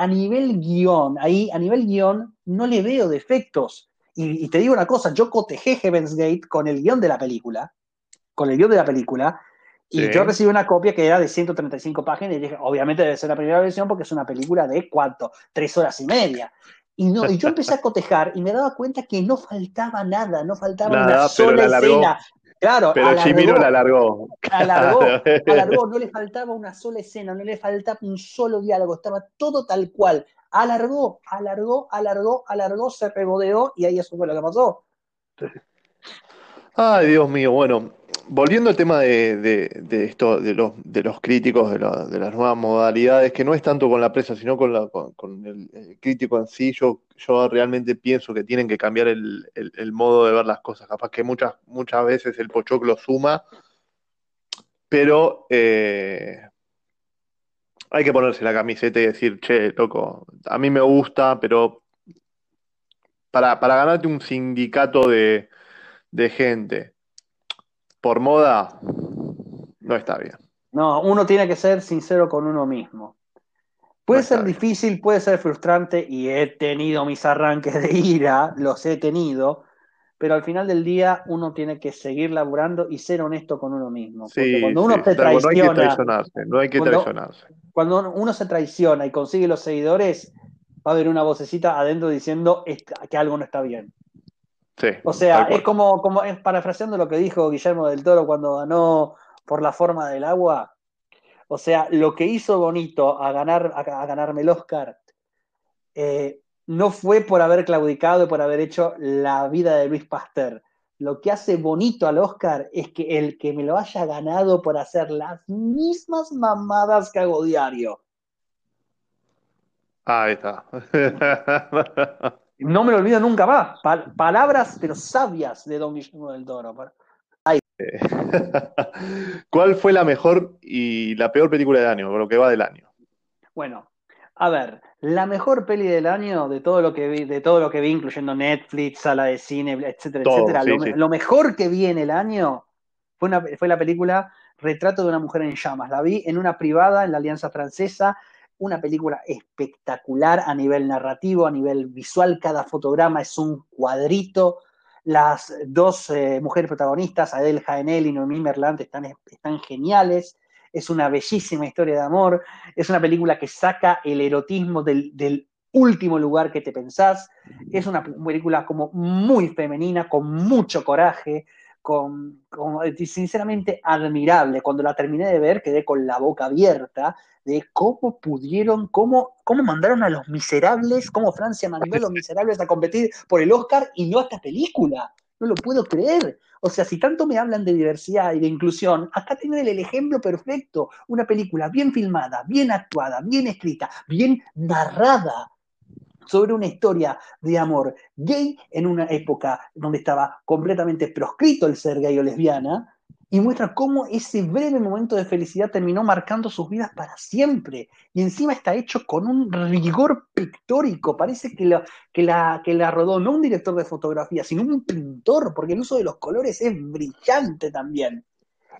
a nivel guion, ahí a nivel guion no le veo defectos. Y, te digo una cosa, yo cotejé Heaven's Gate con el guion de la película, con el guion de la película, y yo recibí una copia que era de 135 páginas y dije, obviamente debe ser la primera versión porque es una película de cuánto, tres horas y media. Y, no, y yo empecé a *laughs* cotejar y me daba cuenta que no faltaba nada, no faltaba una sola escena. Claro, pero Chimino la alargó. Alargó, *laughs* alargó, no le faltaba una sola escena, no le faltaba un solo diálogo, estaba todo tal cual. Alargó, alargó, alargó, alargó, se regodeó y ahí eso fue lo que pasó. Ay, Dios mío, bueno, volviendo al tema de, esto, de los, de los críticos, de, las nuevas modalidades, que no es tanto con la prensa, sino con, el, crítico en sí, yo, realmente pienso que tienen que cambiar el, modo de ver las cosas. Capaz que muchas, muchas veces el pochoclo suma, pero eh, hay que ponerse la camiseta y decir, che, loco, a mí me gusta, pero para, para ganarte un sindicato de gente por moda, no está bien. No, uno tiene que ser sincero con uno mismo. Puede ser difícil, puede ser frustrante y he tenido mis arranques de ira, los he tenido, pero al final del día uno tiene que seguir laburando y ser honesto con uno mismo. Porque cuando uno se traiciona, no hay que traicionarse, no hay que cuando, traicionarse. Cuando uno se traiciona y consigue los seguidores, va a haber una vocecita adentro diciendo que algo no está bien o sea, es como, como es parafraseando lo que dijo Guillermo del Toro cuando ganó por la forma del agua. O sea, lo que hizo bonito a, ganar, a, ganarme el Oscar eh, no fue por haber claudicado y por haber hecho la vida de Luis Pasteur. Lo que hace bonito al Oscar es que el que me lo haya ganado por hacer las mismas mamadas que hago diario. ahí está. *laughs* No me lo olvido nunca más. palabras, pero sabias de Don Guillermo del Toro. *laughs* ¿Cuál fue la mejor y la peor película del año, lo que va del año? Bueno, a ver, la mejor peli del año de todo lo que vi, de todo lo que vi, incluyendo Netflix, sala de cine, etcétera, etcétera. lo, mejor que vi en el año fue, fue la película Retrato de una mujer en llamas. La vi en una privada en la Alianza Francesa una película espectacular a nivel narrativo, a nivel visual, cada fotograma es un cuadrito. Las dos eh, mujeres protagonistas, Adele Haenel y Noemí Merlant, están, están geniales. Es una bellísima historia de amor. Es una película que saca el erotismo del, del último lugar que te pensás. Es una película como muy femenina, con mucho coraje, con, sinceramente admirable. Cuando la terminé de ver quedé con la boca abierta de cómo pudieron, cómo, cómo mandaron a los miserables, cómo Francia mandó a los miserables a competir por el Oscar y no a esta película. No lo puedo creer. O sea, si tanto me hablan de diversidad y de inclusión, acá tienen el ejemplo perfecto. Una película bien filmada, bien actuada, bien escrita, bien narrada sobre una historia de amor gay en una época donde estaba completamente proscrito el ser gay o lesbiana, y muestra cómo ese breve momento de felicidad terminó marcando sus vidas para siempre. Y encima está hecho con un rigor pictórico. Parece que la, que la, que la rodó no un director de fotografía, sino un pintor, porque el uso de los colores es brillante también.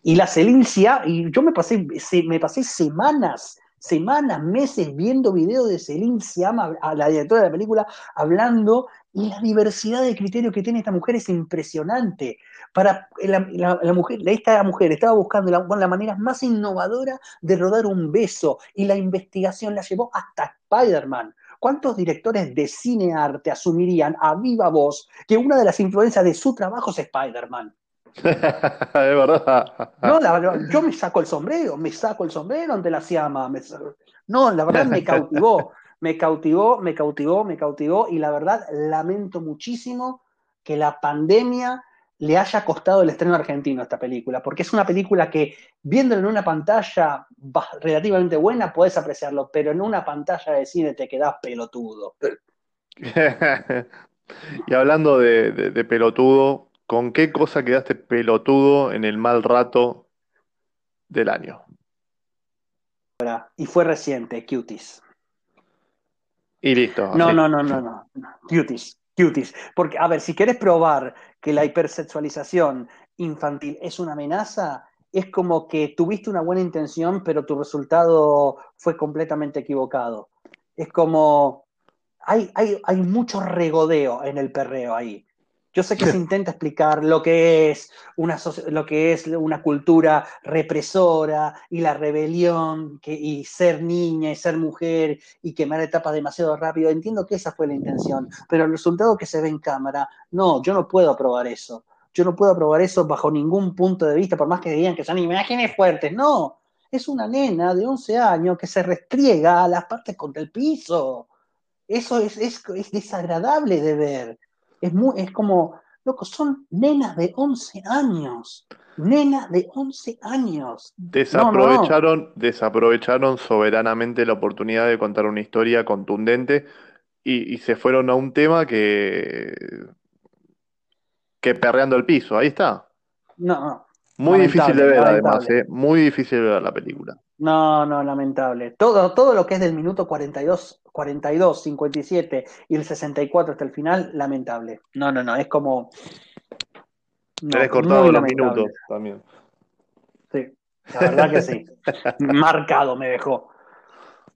Y la celincia, y yo me pasé, me pasé semanas semanas, meses viendo videos de Celine Siama, a la directora de la película, hablando, y la diversidad de criterios que tiene esta mujer es impresionante. Para la, mujer, esta mujer estaba buscando la, la manera más innovadora de rodar un beso, y la investigación la llevó hasta Spider-Man. ¿Cuántos directores de cine arte asumirían a viva voz que una de las influencias de su trabajo es Spider-Man? Es verdad. No, la verdad, yo me saco el sombrero, me saco el sombrero ante la Siama. No, la verdad me cautivó, me cautivó, me cautivó, me cautivó y la verdad lamento muchísimo que la pandemia le haya costado el estreno argentino a esta película, porque es una película que viéndolo en una pantalla relativamente buena puedes apreciarlo, pero en una pantalla de cine te quedas pelotudo. *laughs* Y hablando de, de- de pelotudo, ¿con qué cosa quedaste pelotudo en el mal rato del año? Y fue reciente, Cuties. Y listo, No, así. no, no, no, no. no. Cuties, cuties. Porque, a ver, si querés probar que la hipersexualización infantil es una amenaza, es como que tuviste una buena intención, pero tu resultado fue completamente equivocado. Es como. Hay, hay, hay mucho regodeo en el perreo ahí. Yo sé que se intenta explicar lo que es una, lo que es una cultura represora y la rebelión y ser niña y ser mujer y quemar etapas demasiado rápido. Entiendo que esa fue la intención, pero el resultado que se ve en cámara, no, yo no puedo aprobar eso. Yo no puedo aprobar eso bajo ningún punto de vista, por más que digan que son imágenes fuertes. No, es una nena de 11 años que se restriega a las partes contra el piso. Eso es, es, es desagradable de ver. Es, muy, es como, loco, son nenas de 11 años. Nenas de 11 años. Desaprovecharon, desaprovecharon soberanamente la oportunidad de contar una historia contundente y, y se fueron a un tema que, que perreando el piso. Ahí está. No, no. Muy difícil de Lamentable, ver, además. ¿eh? Muy difícil de ver la película. No, no, lamentable. Todo, todo lo que es del minuto 42, 42, 57 y el 64 hasta el final, lamentable. No, no, no, es como... no, Tenés cortado los minutos también. Sí, la verdad que sí. *laughs* Marcado me dejó.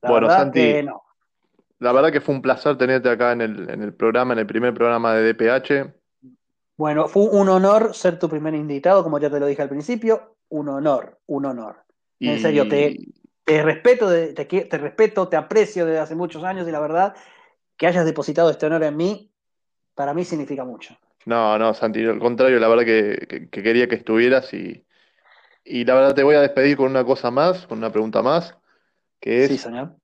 La Bueno, Santi, que no. La verdad que fue un placer tenerte acá en el, en el programa, en el primer programa de DPH. Bueno, fue un honor ser tu primer invitado, como ya te lo dije al principio. Un honor, un honor. En serio, te, te respeto, te, te respeto, te aprecio desde hace muchos años y la verdad que hayas depositado este honor en mí, para mí significa mucho. no, no, Santi, al contrario, la verdad que, que- que quería que estuvieras y, y la verdad te voy a despedir con una cosa más, con una pregunta más, que Sí, es señor.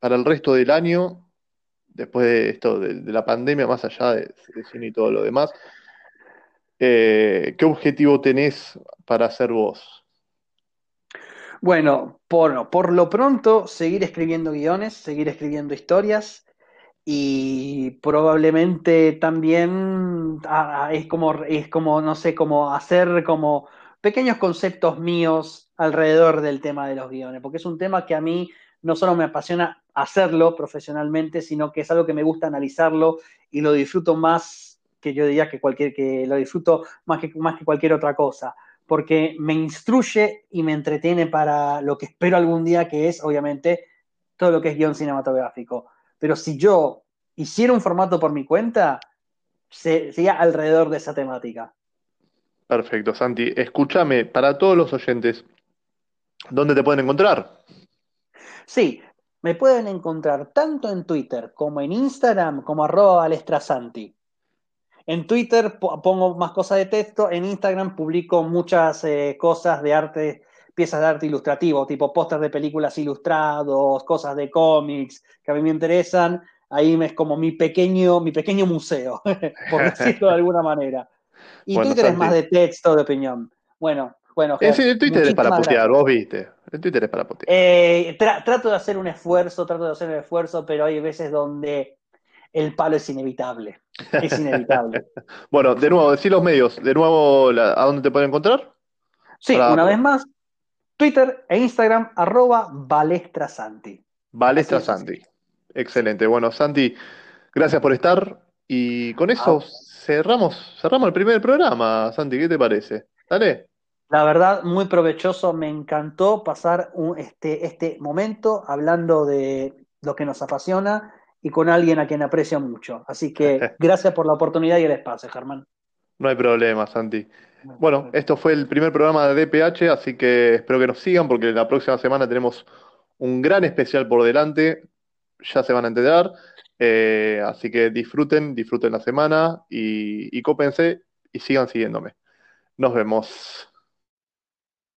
para el resto del año, después de esto, de, de la pandemia, más allá de, de cine y todo lo demás, eh, ¿qué objetivo tenés para hacer vos? Bueno, por, lo pronto, seguir escribiendo guiones, seguir escribiendo historias y probablemente también ah, es como, es como, no sé, como hacer como pequeños conceptos míos alrededor del tema de los guiones, porque es un tema que a mí no solo me apasiona hacerlo profesionalmente, sino que es algo que me gusta analizarlo y lo disfruto más que yo diría que cualquier, que lo disfruto más que, más que cualquier otra cosa porque me instruye y me entretiene para lo que espero algún día, que es, obviamente, todo lo que es guion cinematográfico. Pero si yo hiciera un formato por mi cuenta, se- sería alrededor de esa temática. Perfecto, Santi. Escúchame, para todos los oyentes, ¿dónde te pueden encontrar? Sí, me pueden encontrar tanto en Twitter como en Instagram como arroba balestrasanti. En Twitter po- pongo más cosas de texto, en Instagram publico muchas eh, cosas de arte, piezas de arte ilustrativo, tipo pósters de películas ilustrados, cosas de cómics que a mí me interesan. Ahí es como mi pequeño, mi pequeño museo, *laughs* por decirlo de alguna manera. Y Bueno, Twitter es más de texto, de opinión. Bueno, bueno, Ger, sí, el Twitter es para putear, vos viste. El Twitter es para putear. Eh, tra- trato de hacer un esfuerzo, trato de hacer un esfuerzo, pero hay veces donde el palo es inevitable. Es inevitable. *laughs* Bueno, de nuevo, decí los medios. De nuevo, la- ¿a dónde te pueden encontrar? Sí, Para- una vez más, Twitter e Instagram, arroba. Balestra Así es, Santi. Excelente. Bueno, Santi, gracias por estar. Y con eso Ah. cerramos, cerramos el primer programa, Santi. ¿Qué te parece? Dale. La verdad, muy provechoso. Me encantó pasar un- este, este momento hablando de lo que nos apasiona y con alguien a quien aprecio mucho. Así que *laughs* gracias por la oportunidad y el espacio, Germán. No hay problema, Santi. Bueno, esto fue el primer programa de DPH, así que espero que nos sigan porque la próxima semana tenemos un gran especial por delante. Ya se van a enterar. Eh, así que disfruten, disfruten la semana y, y cópense y sigan siguiéndome. Nos vemos.